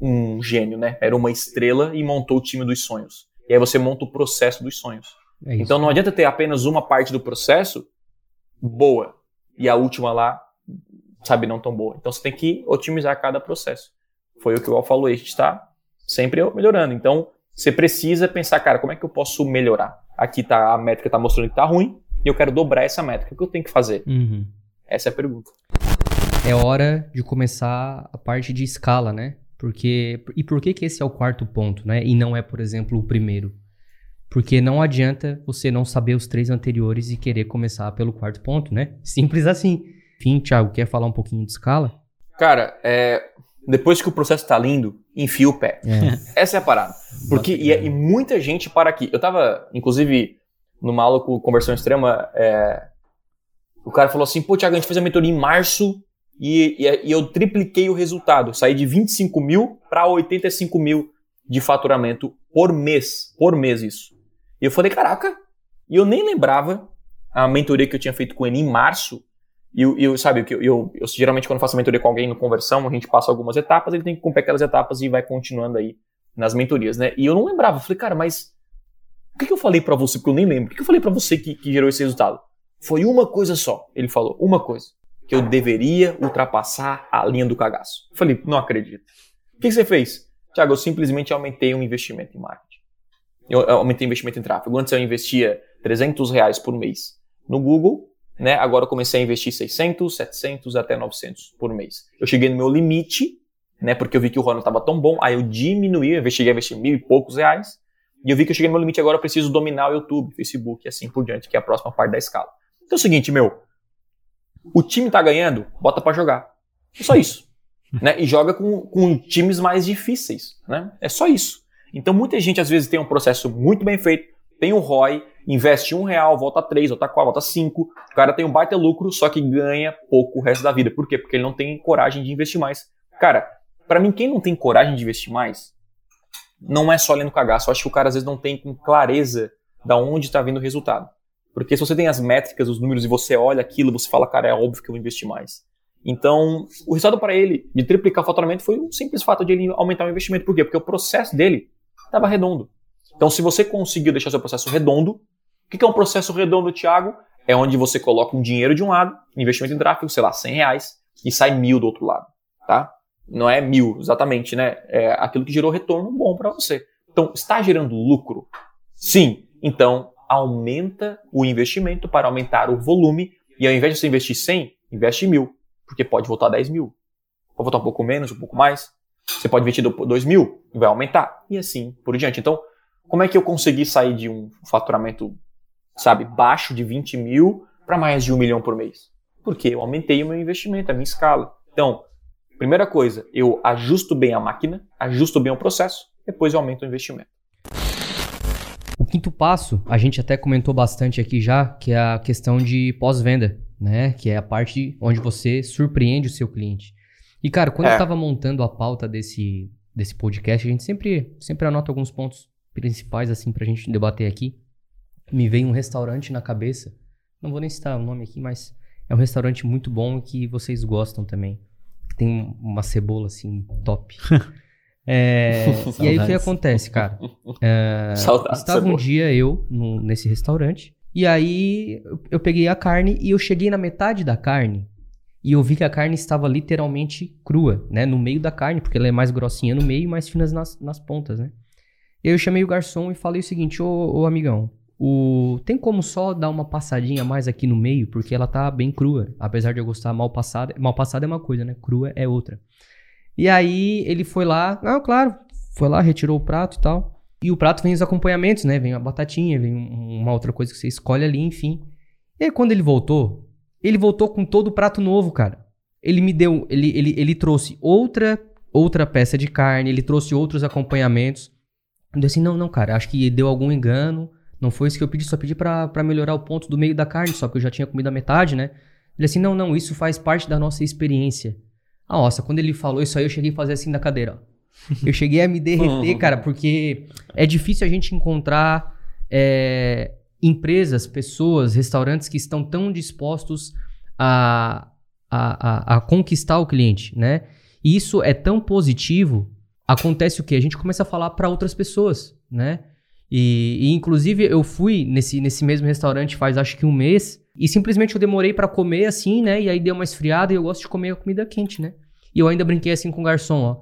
A: um gênio, né? Era uma estrela e montou o time dos sonhos. E aí você monta o processo dos sonhos. É então não adianta ter apenas uma parte do processo boa e a última lá sabe, não tão boa. Então você tem que otimizar cada processo. Foi o que o Al falou, a gente está sempre melhorando. Então você precisa pensar, cara, como é que eu posso melhorar? Aqui tá a métrica está mostrando que está ruim e eu quero dobrar essa métrica. O que eu tenho que fazer? Uhum. Essa é a pergunta.
B: É hora de começar a parte de escala, né? Porque e por que que esse é o quarto ponto, né? E não é, por exemplo, o primeiro? Porque não adianta você não saber os três anteriores e querer começar pelo quarto ponto, né? Simples assim. Enfim, Thiago, quer falar um pouquinho de escala?
A: Cara, é, depois que o processo tá lindo, enfia o pé. É. (laughs) Essa é a parada. Porque e, e, muita gente para aqui. Eu tava, inclusive, numa aula com conversão extrema, é, o cara falou assim, pô, Thiago, a gente fez a mentoria em março e, e, e eu tripliquei o resultado. Saí de 25 mil para 85 mil de faturamento por mês. Por mês isso. E eu falei, caraca, e eu nem lembrava a mentoria que eu tinha feito com ele em março E eu, sabe, eu, eu, eu, geralmente quando faço mentoria com alguém no conversão, a gente passa algumas etapas, ele tem que cumprir aquelas etapas e vai continuando aí nas mentorias, né? E eu não lembrava, eu falei, cara, mas o que, que eu falei para você? Porque eu nem lembro. O que, que eu falei para você que, que gerou esse resultado? Foi uma coisa só. Ele falou, uma coisa. Que eu deveria ultrapassar a linha do cagaço. Eu falei, não acredito. O que, que você fez? Tiago, eu simplesmente aumentei o um investimento em marketing. Eu aumentei o investimento em tráfego. Antes eu investia 300 reais por mês no Google, né? Agora eu comecei a investir 600, 700 até 900 por mês. Eu cheguei no meu limite, né? Porque eu vi que o ROI não estava tão bom, aí eu diminuí, eu cheguei a investir mil e poucos reais, e eu vi que eu cheguei no meu limite agora, eu preciso dominar o YouTube, Facebook e assim por diante, que é a próxima parte da escala. Então é o seguinte, meu, o time tá ganhando, bota para jogar. É só isso. (laughs) né? E joga com, com times mais difíceis, né? É só isso. Então muita gente às vezes tem um processo muito bem feito, tem um ROI, investe um real, volta três, volta quatro, volta cinco. O cara tem um baita lucro, só que ganha pouco o resto da vida. Por quê? Porque ele não tem coragem de investir mais. Cara, para mim, quem não tem coragem de investir mais, não é só lendo cagaço. Eu acho que o cara às vezes não tem com clareza da onde está vindo o resultado. Porque se você tem as métricas, os números e você olha aquilo, você fala, cara, é óbvio que eu vou investir mais. Então, o resultado para ele de triplicar o faturamento foi um simples fato de ele aumentar o investimento. Por quê? Porque o processo dele estava redondo. Então, se você conseguiu deixar seu processo redondo, o que é um processo redondo, Thiago? É onde você coloca um dinheiro de um lado, investimento em tráfego, sei lá, 100 reais, e sai mil do outro lado, tá? Não é mil, exatamente, né? É aquilo que gerou retorno bom para você. Então, está gerando lucro? Sim. Então, aumenta o investimento para aumentar o volume, e ao invés de você investir 100, investe mil, porque pode voltar 10 mil. Pode voltar um pouco menos, um pouco mais. Você pode investir 2 mil vai aumentar, e assim por diante. Então, como é que eu consegui sair de um faturamento, sabe, baixo de 20 mil para mais de um milhão por mês? Porque eu aumentei o meu investimento, a minha escala. Então, primeira coisa, eu ajusto bem a máquina, ajusto bem o processo, depois eu aumento o investimento.
B: O quinto passo, a gente até comentou bastante aqui já, que é a questão de pós-venda, né? Que é a parte onde você surpreende o seu cliente. E, cara, quando é. eu estava montando a pauta desse, desse podcast, a gente sempre, sempre anota alguns pontos principais, assim, pra gente debater aqui, me veio um restaurante na cabeça. Não vou nem citar o nome aqui, mas é um restaurante muito bom que vocês gostam também. Tem uma cebola, assim, top. (laughs) É, e aí o que acontece, cara? É, (laughs) estava um dia eu no, nesse restaurante e aí eu, peguei a carne e eu cheguei na metade da carne e eu vi que a carne estava literalmente crua, né? No meio da carne, porque ela é mais grossinha no meio e mais finas nas, nas pontas, né? Eu chamei o garçom e falei o seguinte, ô, ô amigão, o... tem como só dar uma passadinha mais aqui no meio, porque ela tá bem crua. Apesar de eu gostar mal passada. Mal passada é uma coisa, né? Crua é outra. E aí ele foi lá, não, claro, foi lá, retirou o prato e tal. E o prato vem os acompanhamentos, né? Vem a batatinha, vem uma outra coisa que você escolhe ali, enfim. E aí quando ele voltou, ele voltou com todo o prato novo, cara. Ele me deu, ele, ele, ele trouxe outra outra peça de carne, ele trouxe outros acompanhamentos. Eu disse assim, não, não, cara, acho que deu algum engano. Não foi isso que eu pedi, só pedi para melhorar o ponto do meio da carne, só que eu já tinha comido a metade, né? Ele assim, não, não, isso faz parte da nossa experiência. Ah, nossa, quando ele falou isso aí, eu cheguei a fazer assim na cadeira, ó. Eu cheguei a me derreter, cara, porque é difícil a gente encontrar é, empresas, pessoas, restaurantes que estão tão dispostos a, a, a, a conquistar o cliente, né? E isso é tão positivo acontece o que? A gente começa a falar para outras pessoas, né? E, e, inclusive eu fui nesse, nesse mesmo restaurante faz acho que um mês e simplesmente eu demorei para comer assim, né? E aí deu uma esfriada e eu gosto de comer a comida quente, né? E eu ainda brinquei assim com o garçom, ó.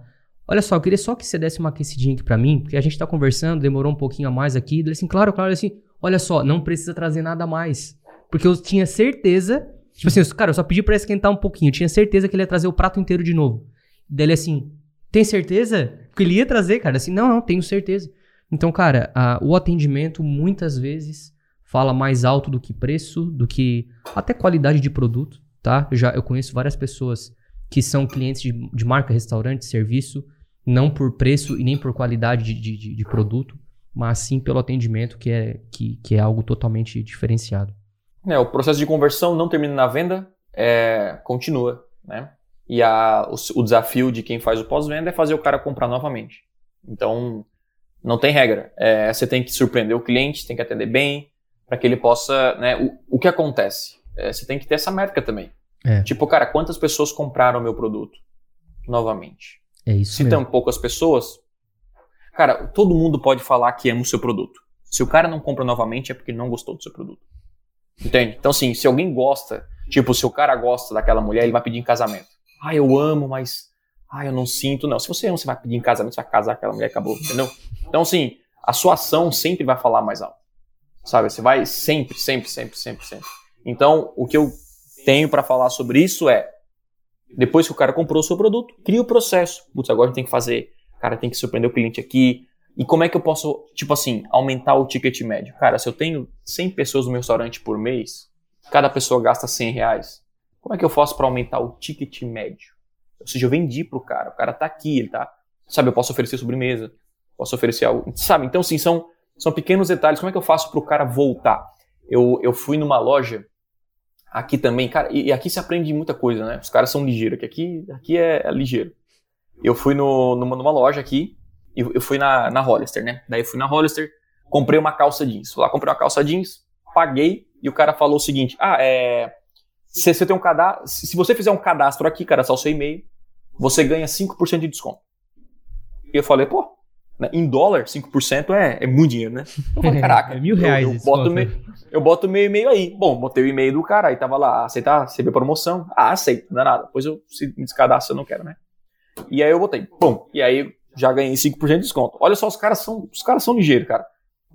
B: Olha só, eu queria só que você desse uma aquecidinha aqui para mim, porque a gente tá conversando, demorou um pouquinho a mais aqui. Ele assim, claro, claro, assim, olha só, não precisa trazer nada mais. Porque eu tinha certeza, tipo assim, cara, eu só pedi para esquentar um pouquinho, eu tinha certeza que ele ia trazer o prato inteiro de novo. Daí ele assim, tem certeza? Que ele ia trazer, cara. Assim, não, não, tenho certeza. Então, cara, a, o atendimento muitas vezes fala mais alto do que preço, do que até qualidade de produto, tá? Eu já eu conheço várias pessoas que são clientes de, de marca, restaurante, serviço, não por preço e nem por qualidade de, de, de produto, mas sim pelo atendimento, que é, que, que é algo totalmente diferenciado.
A: É, o processo de conversão não termina na venda, é, continua, né? E a, o, o desafio de quem faz o pós-venda é fazer o cara comprar novamente. Então, não tem regra. É, você tem que surpreender o cliente, tem que atender bem, para que ele possa. Né, o, o que acontece? É, você tem que ter essa métrica também. É. Tipo, cara, quantas pessoas compraram o meu produto novamente?
B: É isso
A: Se
B: mesmo.
A: tem poucas pessoas, cara, todo mundo pode falar que ama o seu produto. Se o cara não compra novamente é porque não gostou do seu produto. Entende? Então, assim, se alguém gosta, tipo, se o cara gosta daquela mulher, ele vai pedir em casamento. Ah, eu amo, mas. Ah, eu não sinto. Não, se você ama, você vai pedir em casamento, você vai casar aquela mulher, acabou, entendeu? Então, assim, a sua ação sempre vai falar mais alto. Sabe? Você vai sempre, sempre, sempre, sempre, sempre. Então, o que eu tenho para falar sobre isso é: depois que o cara comprou o seu produto, cria o processo. Putz, agora a gente tem que fazer. Cara, tem que surpreender o cliente aqui. E como é que eu posso, tipo assim, aumentar o ticket médio? Cara, se eu tenho 100 pessoas no meu restaurante por mês, cada pessoa gasta 100 reais, como é que eu faço para aumentar o ticket médio? Ou seja, eu vendi pro cara, o cara tá aqui, ele tá, sabe, eu posso oferecer sobremesa, posso oferecer algo, sabe? Então, assim, são, são pequenos detalhes. Como é que eu faço pro cara voltar? Eu, eu fui numa loja aqui também, cara, e, e aqui se aprende muita coisa, né? Os caras são ligeiros, que aqui, aqui é, é ligeiro. Eu fui no, numa, numa loja aqui, eu, eu fui na, na Hollister, né? Daí eu fui na Hollister, comprei uma calça jeans. Fui lá, comprei uma calça jeans, paguei, e o cara falou o seguinte: Ah, é. Se você tem um cadastro. Se você fizer um cadastro aqui, cara, só o seu e-mail, você ganha 5% de desconto. E eu falei, pô, né, em dólar, 5% é, é muito dinheiro, né? Eu falei, (laughs) caraca,
B: é mil reais.
A: Eu, eu boto, me, eu boto meu e-mail aí. Bom, botei o e-mail do cara, aí tava lá, aceitar, receber promoção. Ah, aceito, não é nada. Depois eu se me descadastro, eu não quero, né? E aí eu botei, bom, e aí já ganhei 5% de desconto. Olha só, os caras são, os caras são ligeiros, cara.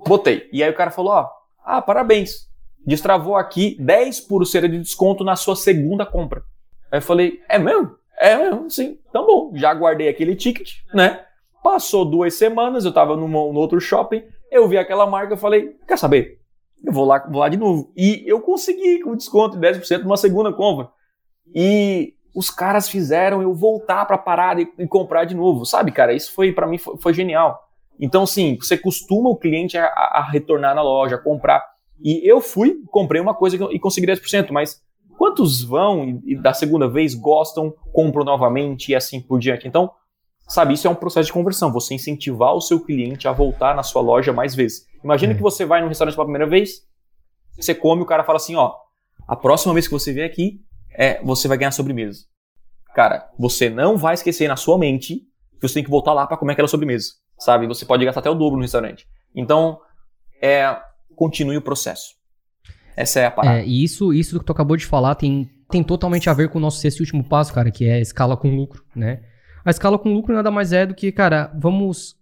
A: Botei. E aí o cara falou, ó, ah, parabéns. Destravou aqui 10% de desconto na sua segunda compra. Aí eu falei, é mesmo? É mesmo, sim. Então bom, já guardei aquele ticket, né? Passou duas semanas, eu tava num, num outro shopping, eu vi aquela marca, eu falei, quer saber? Eu vou lá, vou lá de novo. E eu consegui com desconto de 10% numa segunda compra. E os caras fizeram eu voltar para parar e, e, comprar de novo, sabe, cara? Isso foi para mim foi, foi, genial. Então, sim, você costuma o cliente a, a, retornar na loja, comprar. E eu fui, comprei uma coisa e consegui 10%, mas quantos vão e, da segunda vez gostam, compram novamente e assim por diante? Então, sabe, isso é um processo de conversão. Você incentivar o seu cliente a voltar na sua loja mais vezes. Imagina é. que você vai no restaurante pela primeira vez, você come, o cara fala assim, ó, a próxima vez que você vier aqui, é você vai ganhar sobremesa. Cara, você não vai esquecer na sua mente que você tem que voltar lá para comer aquela sobremesa, sabe? Você pode gastar até o dobro no restaurante. Então, é, continue o processo. Essa é a parada.
B: É, e isso, isso que tu acabou de falar tem, tem totalmente a ver com o nosso sexto e último passo, cara, que é a escala com lucro, né? A escala com lucro nada mais é do que, cara, vamos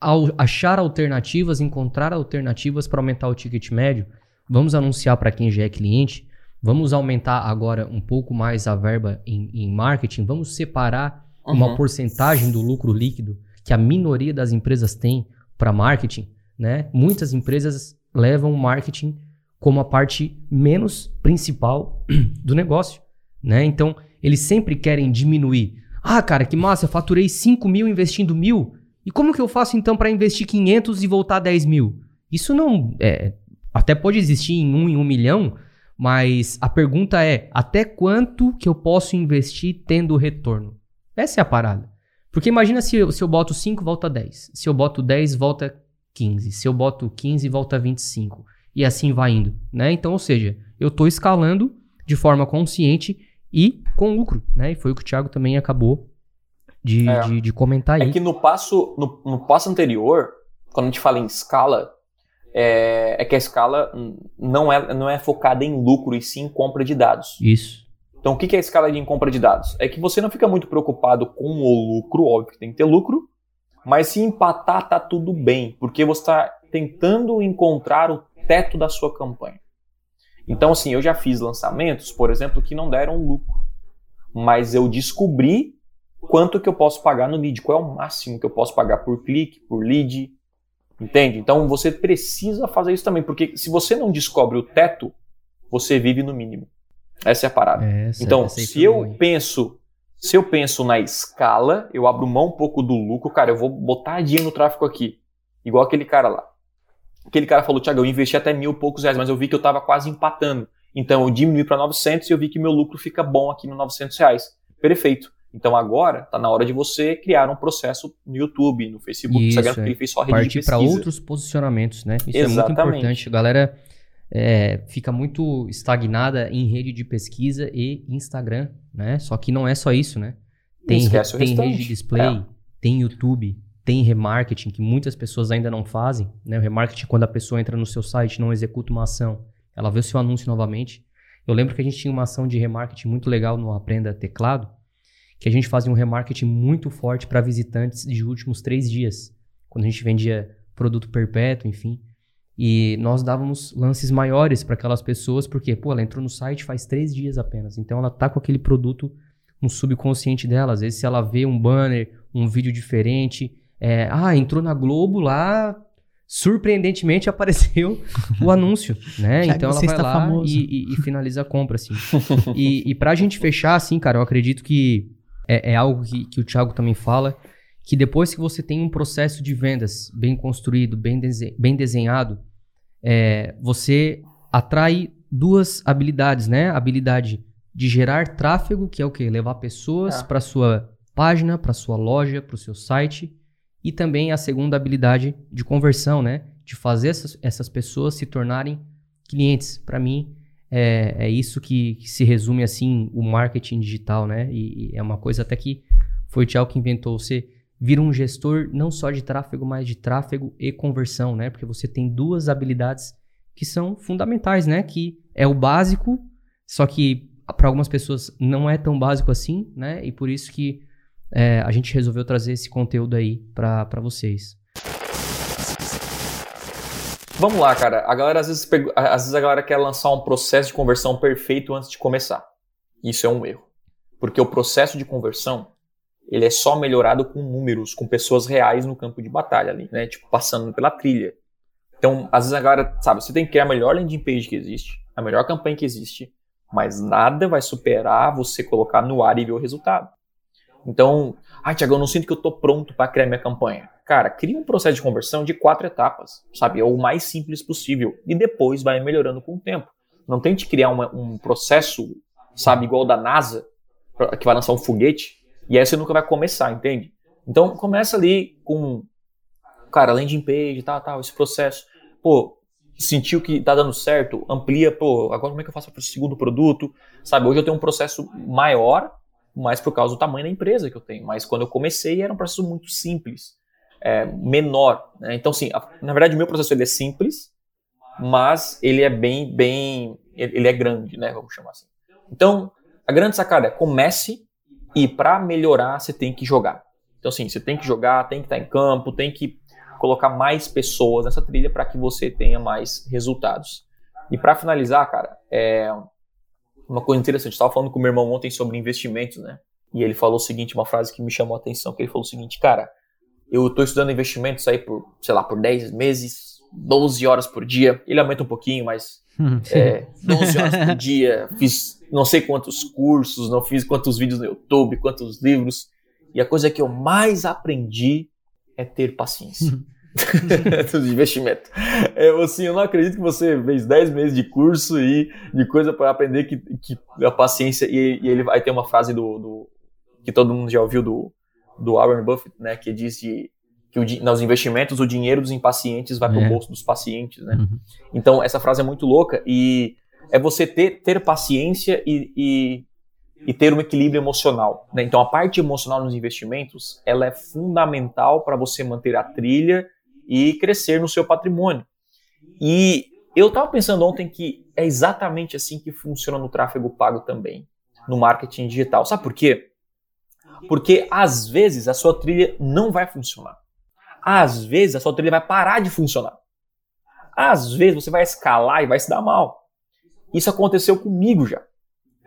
B: ao achar alternativas, encontrar alternativas para aumentar o ticket médio. Vamos anunciar para quem já é cliente Vamos aumentar agora um pouco mais a verba em, em marketing. Vamos separar uhum. uma porcentagem do lucro líquido que a minoria das empresas tem para marketing. Né? Muitas empresas levam o marketing como a parte menos principal (clears throat) do negócio. Né? Então, eles sempre querem diminuir. Ah, cara, que massa, eu faturei 5 mil investindo mil. E como que eu faço então para investir 500 e voltar 10 mil? Isso não. É, até pode existir em um em um milhão, mas a pergunta é: até quanto que eu posso investir tendo retorno? Essa é a parada. Porque imagina se eu, se eu boto 5, volta 10. Se eu boto 10, volta 15. Se eu boto 15, volta 25. E assim vai indo. Né? Então, ou seja, eu estou escalando de forma consciente e com lucro. Né? E foi o que o Thiago também acabou de, é. de, de comentar aí.
A: É que no passo, no, no passo anterior, quando a gente fala em escala, é, é, que a escala não é, não é focada em lucro e sim em compra de dados.
B: Isso.
A: Então, o que é a escala de compra de dados? É que você não fica muito preocupado com o lucro, óbvio que tem que ter lucro, mas se empatar, tá tudo bem, porque você está tentando encontrar o teto da sua campanha. Então, assim, eu já fiz lançamentos, por exemplo, que não deram lucro, mas eu descobri quanto que eu posso pagar no lead, qual é o máximo que eu posso pagar por clique, por lead, Entende? Então você precisa fazer isso também, porque se você não descobre o teto, você vive no mínimo. Essa é a parada. Essa, então, essa se eu ruim. penso, se eu penso na escala, eu abro mão um pouco do lucro, cara, eu vou botar dinheiro no tráfego aqui. Igual aquele cara lá. Aquele cara falou, Thiago, eu investi até mil e poucos reais, mas eu vi que eu estava quase empatando. Então eu diminui para 900 e eu vi que meu lucro fica bom aqui no 900 reais. Perfeito. Então agora está na hora de você criar um processo no YouTube, no Facebook,
B: Isso, Instagram, porque ele fez só rede Partir para outros posicionamentos, né? Isso Exatamente. é muito importante. Galera, é, fica muito estagnada em rede de pesquisa e Instagram, né? Só que não é só isso, né? Tem, tem rede de display, é. tem YouTube, tem remarketing, que muitas pessoas ainda não fazem. Né? O remarketing, quando a pessoa entra no seu site não executa uma ação, ela vê o seu anúncio novamente. Eu lembro que a gente tinha uma ação de remarketing muito legal no Aprenda Teclado, que a gente fazia um remarketing muito forte para visitantes de últimos três dias, quando a gente vendia produto perpétuo, enfim. E nós dávamos lances maiores para aquelas pessoas, porque, pô, ela entrou no site faz três dias apenas. Então ela tá com aquele produto no subconsciente dela. Às vezes, se ela vê um banner, um vídeo diferente, é, ah, entrou na Globo lá, surpreendentemente (laughs) apareceu o anúncio, né? então ela vai lá e, e, e, finaliza a compra, assim. e, e pra gente fechar, assim, cara, eu acredito que é, é algo que, que o Thiago também fala, que depois que você tem um processo de vendas bem construído, bem, bem desenhado, é, você atrai duas habilidades, né? A habilidade de gerar tráfego, que é o quê? Levar pessoas é. para sua página, para sua loja, para o seu site, e também a segunda habilidade de conversão, né? De fazer essas, essas pessoas se tornarem clientes. Para mim, é, é isso que, que, se resume assim o marketing digital, né? E, e, é uma coisa até que foi o Thiago que inventou. Você vira um gestor não só de tráfego, mas de tráfego e conversão, né? Porque você tem duas habilidades que são fundamentais, né? Que é o básico, só que para algumas pessoas não é tão básico assim, né? E por isso que é, a gente resolveu trazer esse conteúdo aí para vocês.
A: Vamos lá, cara. A galera às vezes, às vezes a galera quer lançar um processo de conversão perfeito antes de começar. Isso é um erro. Porque o processo de conversão, ele é só melhorado com números, com pessoas reais no campo de batalha ali, né? Tipo, passando pela trilha. Então, às vezes a galera, sabe, você tem que criar a melhor landing page que existe, a melhor campanha que existe, mas nada vai superar você colocar no ar e ver o resultado. Então, ah, Tiago, eu não sinto que eu estou pronto para criar minha campanha. Cara, cria um processo de conversão de quatro etapas, sabe? É o mais simples possível. E depois vai melhorando com o tempo. Não tente criar uma, um processo, sabe, igual da NASA, que vai lançar um foguete, e aí você nunca vai começar, entende? Então, começa ali com, cara, landing page, tal, tal, esse processo. Pô, sentiu que tá dando certo, amplia, pô, agora como é que eu faço para o segundo produto? Sabe, hoje eu tenho um processo maior mais por causa do tamanho da empresa que eu tenho. Mas quando eu comecei era um processo muito simples, é, menor. Né? Então, sim, na verdade o meu processo ele é simples, mas ele é bem, bem, ele é grande, né? Vamos chamar assim. Então, a grande sacada é comece e para melhorar você tem que jogar. Então, assim, você tem que jogar, tem que estar em campo, tem que colocar mais pessoas nessa trilha para que você tenha mais resultados. E para finalizar, cara, é, uma coisa interessante. Eu estava falando com o meu irmão ontem sobre investimentos, né? E ele falou o seguinte, uma frase que me chamou a atenção, que ele falou o seguinte, cara, eu estou estudando investimentos aí por, sei lá, por 10 meses, 12 horas por dia. Ele aumenta um pouquinho, mas (laughs) é, 12 horas por dia, fiz não sei quantos cursos, não fiz quantos vídeos no YouTube, quantos livros. E a coisa que eu mais aprendi é ter paciência. (laughs) (laughs) de investimento. É, assim, eu não acredito que você fez 10 meses de curso e de coisa para aprender que, que a paciência. E, e, ele vai ter uma frase do, do, que todo mundo já ouviu do, do Warren Buffett, né? Que diz de, que o, nos investimentos o dinheiro dos impacientes vai para o é. bolso dos pacientes, né? Uhum. Então, essa frase é muito louca e é você ter, ter paciência e, e, e ter um equilíbrio emocional. Né? Então, a parte emocional nos investimentos ela é fundamental para você manter a trilha e crescer no seu patrimônio. E eu estava pensando ontem que é exatamente assim que funciona no tráfego pago também, no marketing digital. Sabe por quê? Porque às vezes a sua trilha não vai funcionar. Às vezes a sua trilha vai parar de funcionar. Às vezes você vai escalar e vai se dar mal. Isso aconteceu comigo já.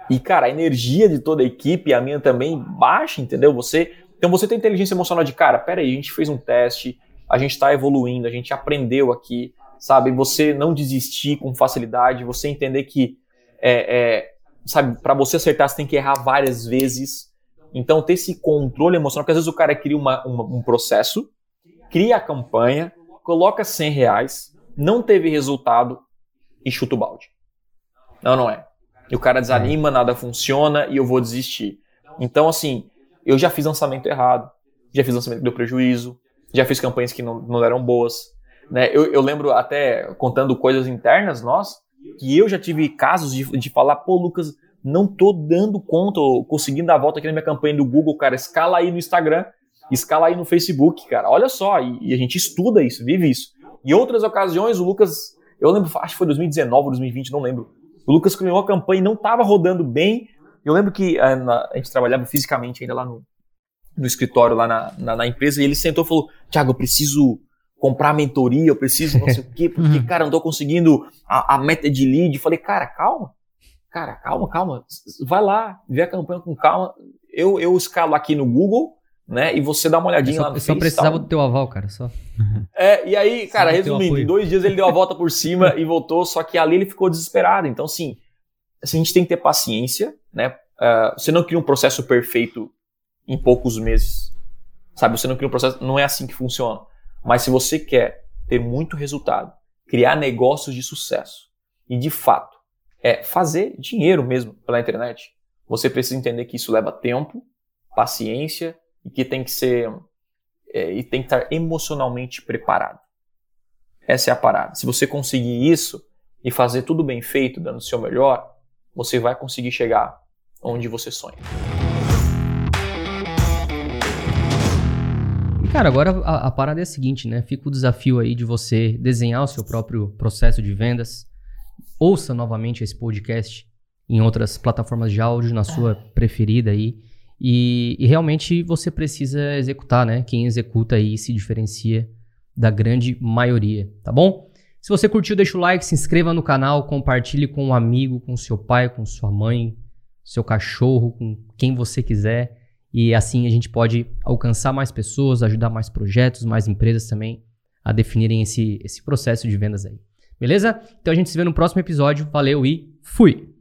A: E cara, a energia de toda a equipe, a minha também, baixa, entendeu? Você, então você tem inteligência emocional de cara, peraí, a gente fez um teste, a gente está evoluindo, a gente aprendeu aqui, sabe? Você não desistir com facilidade, você entender que, é, é, sabe, para você acertar você tem que errar várias vezes. Então, ter esse controle emocional, porque às vezes o cara cria uma, uma, um processo, cria a campanha, coloca 100 reais, não teve resultado e chuta o balde. Não, não é. E o cara desanima, nada funciona e eu vou desistir. Então, assim, eu já fiz lançamento errado, já fiz lançamento que deu prejuízo, já fiz campanhas que não, não eram boas. Né? Eu, eu lembro até contando coisas internas nós, que eu já tive casos de, de falar, pô, Lucas, não tô dando conta, conseguindo dar a volta aqui na minha campanha do Google, cara, escala aí no Instagram, escala aí no Facebook, cara, olha só, e, e a gente estuda isso, vive isso. Em outras ocasiões, o Lucas, eu lembro, acho que foi 2019 ou 2020, não lembro, o Lucas criou a campanha e não estava rodando bem, eu lembro que a, eh, a gente trabalhava fisicamente ainda lá no, no escritório, lá na, na, na, empresa, e ele sentou e falou, Thiago, eu preciso comprar mentoria, eu preciso não sei o quê, porque, uhum. cara, não tô conseguindo a, a meta de lead. Falei, cara, calma, cara, calma, calma, vai lá, vê a campanha com calma. Eu, eu escalo aqui no Google, né? E você dá uma olhadinha
B: só,
A: lá no
B: Eu só precisava do teu aval, cara, só.
A: É, e aí, cara, resumindo, em dois dias ele deu a volta por cima (laughs) e voltou, só que ali ele ficou desesperado. Então, assim, assim, a gente tem que ter paciência, né? Uh, você não cria um processo perfeito em poucos meses, sabe? Você não cria um processo, não é assim que funciona. Mas se você quer ter muito resultado, criar negócios de sucesso e de fato é fazer dinheiro mesmo pela internet, você precisa entender que isso leva tempo, paciência e que tem que ser é, e tem que estar emocionalmente preparado. Essa é a parada. Se você conseguir isso e fazer tudo bem feito, dando o seu melhor, você vai conseguir chegar onde você sonha.
B: Cara, agora a, a, parada é a seguinte, né? Fica o desafio aí de você desenhar o seu próprio processo de vendas. Ouça novamente esse podcast em outras plataformas de áudio, na sua preferida aí. E, e, realmente você precisa executar, né? Quem executa aí se diferencia da grande maioria, tá bom? Se você curtiu, deixa o like, se inscreva no canal, compartilhe com um amigo, com seu pai, com sua mãe, seu cachorro, com quem você quiser. E assim a gente pode alcançar mais pessoas, ajudar mais projetos, mais empresas também a definirem esse, esse processo de vendas aí. Beleza? Então a gente se vê no próximo episódio. Valeu e fui!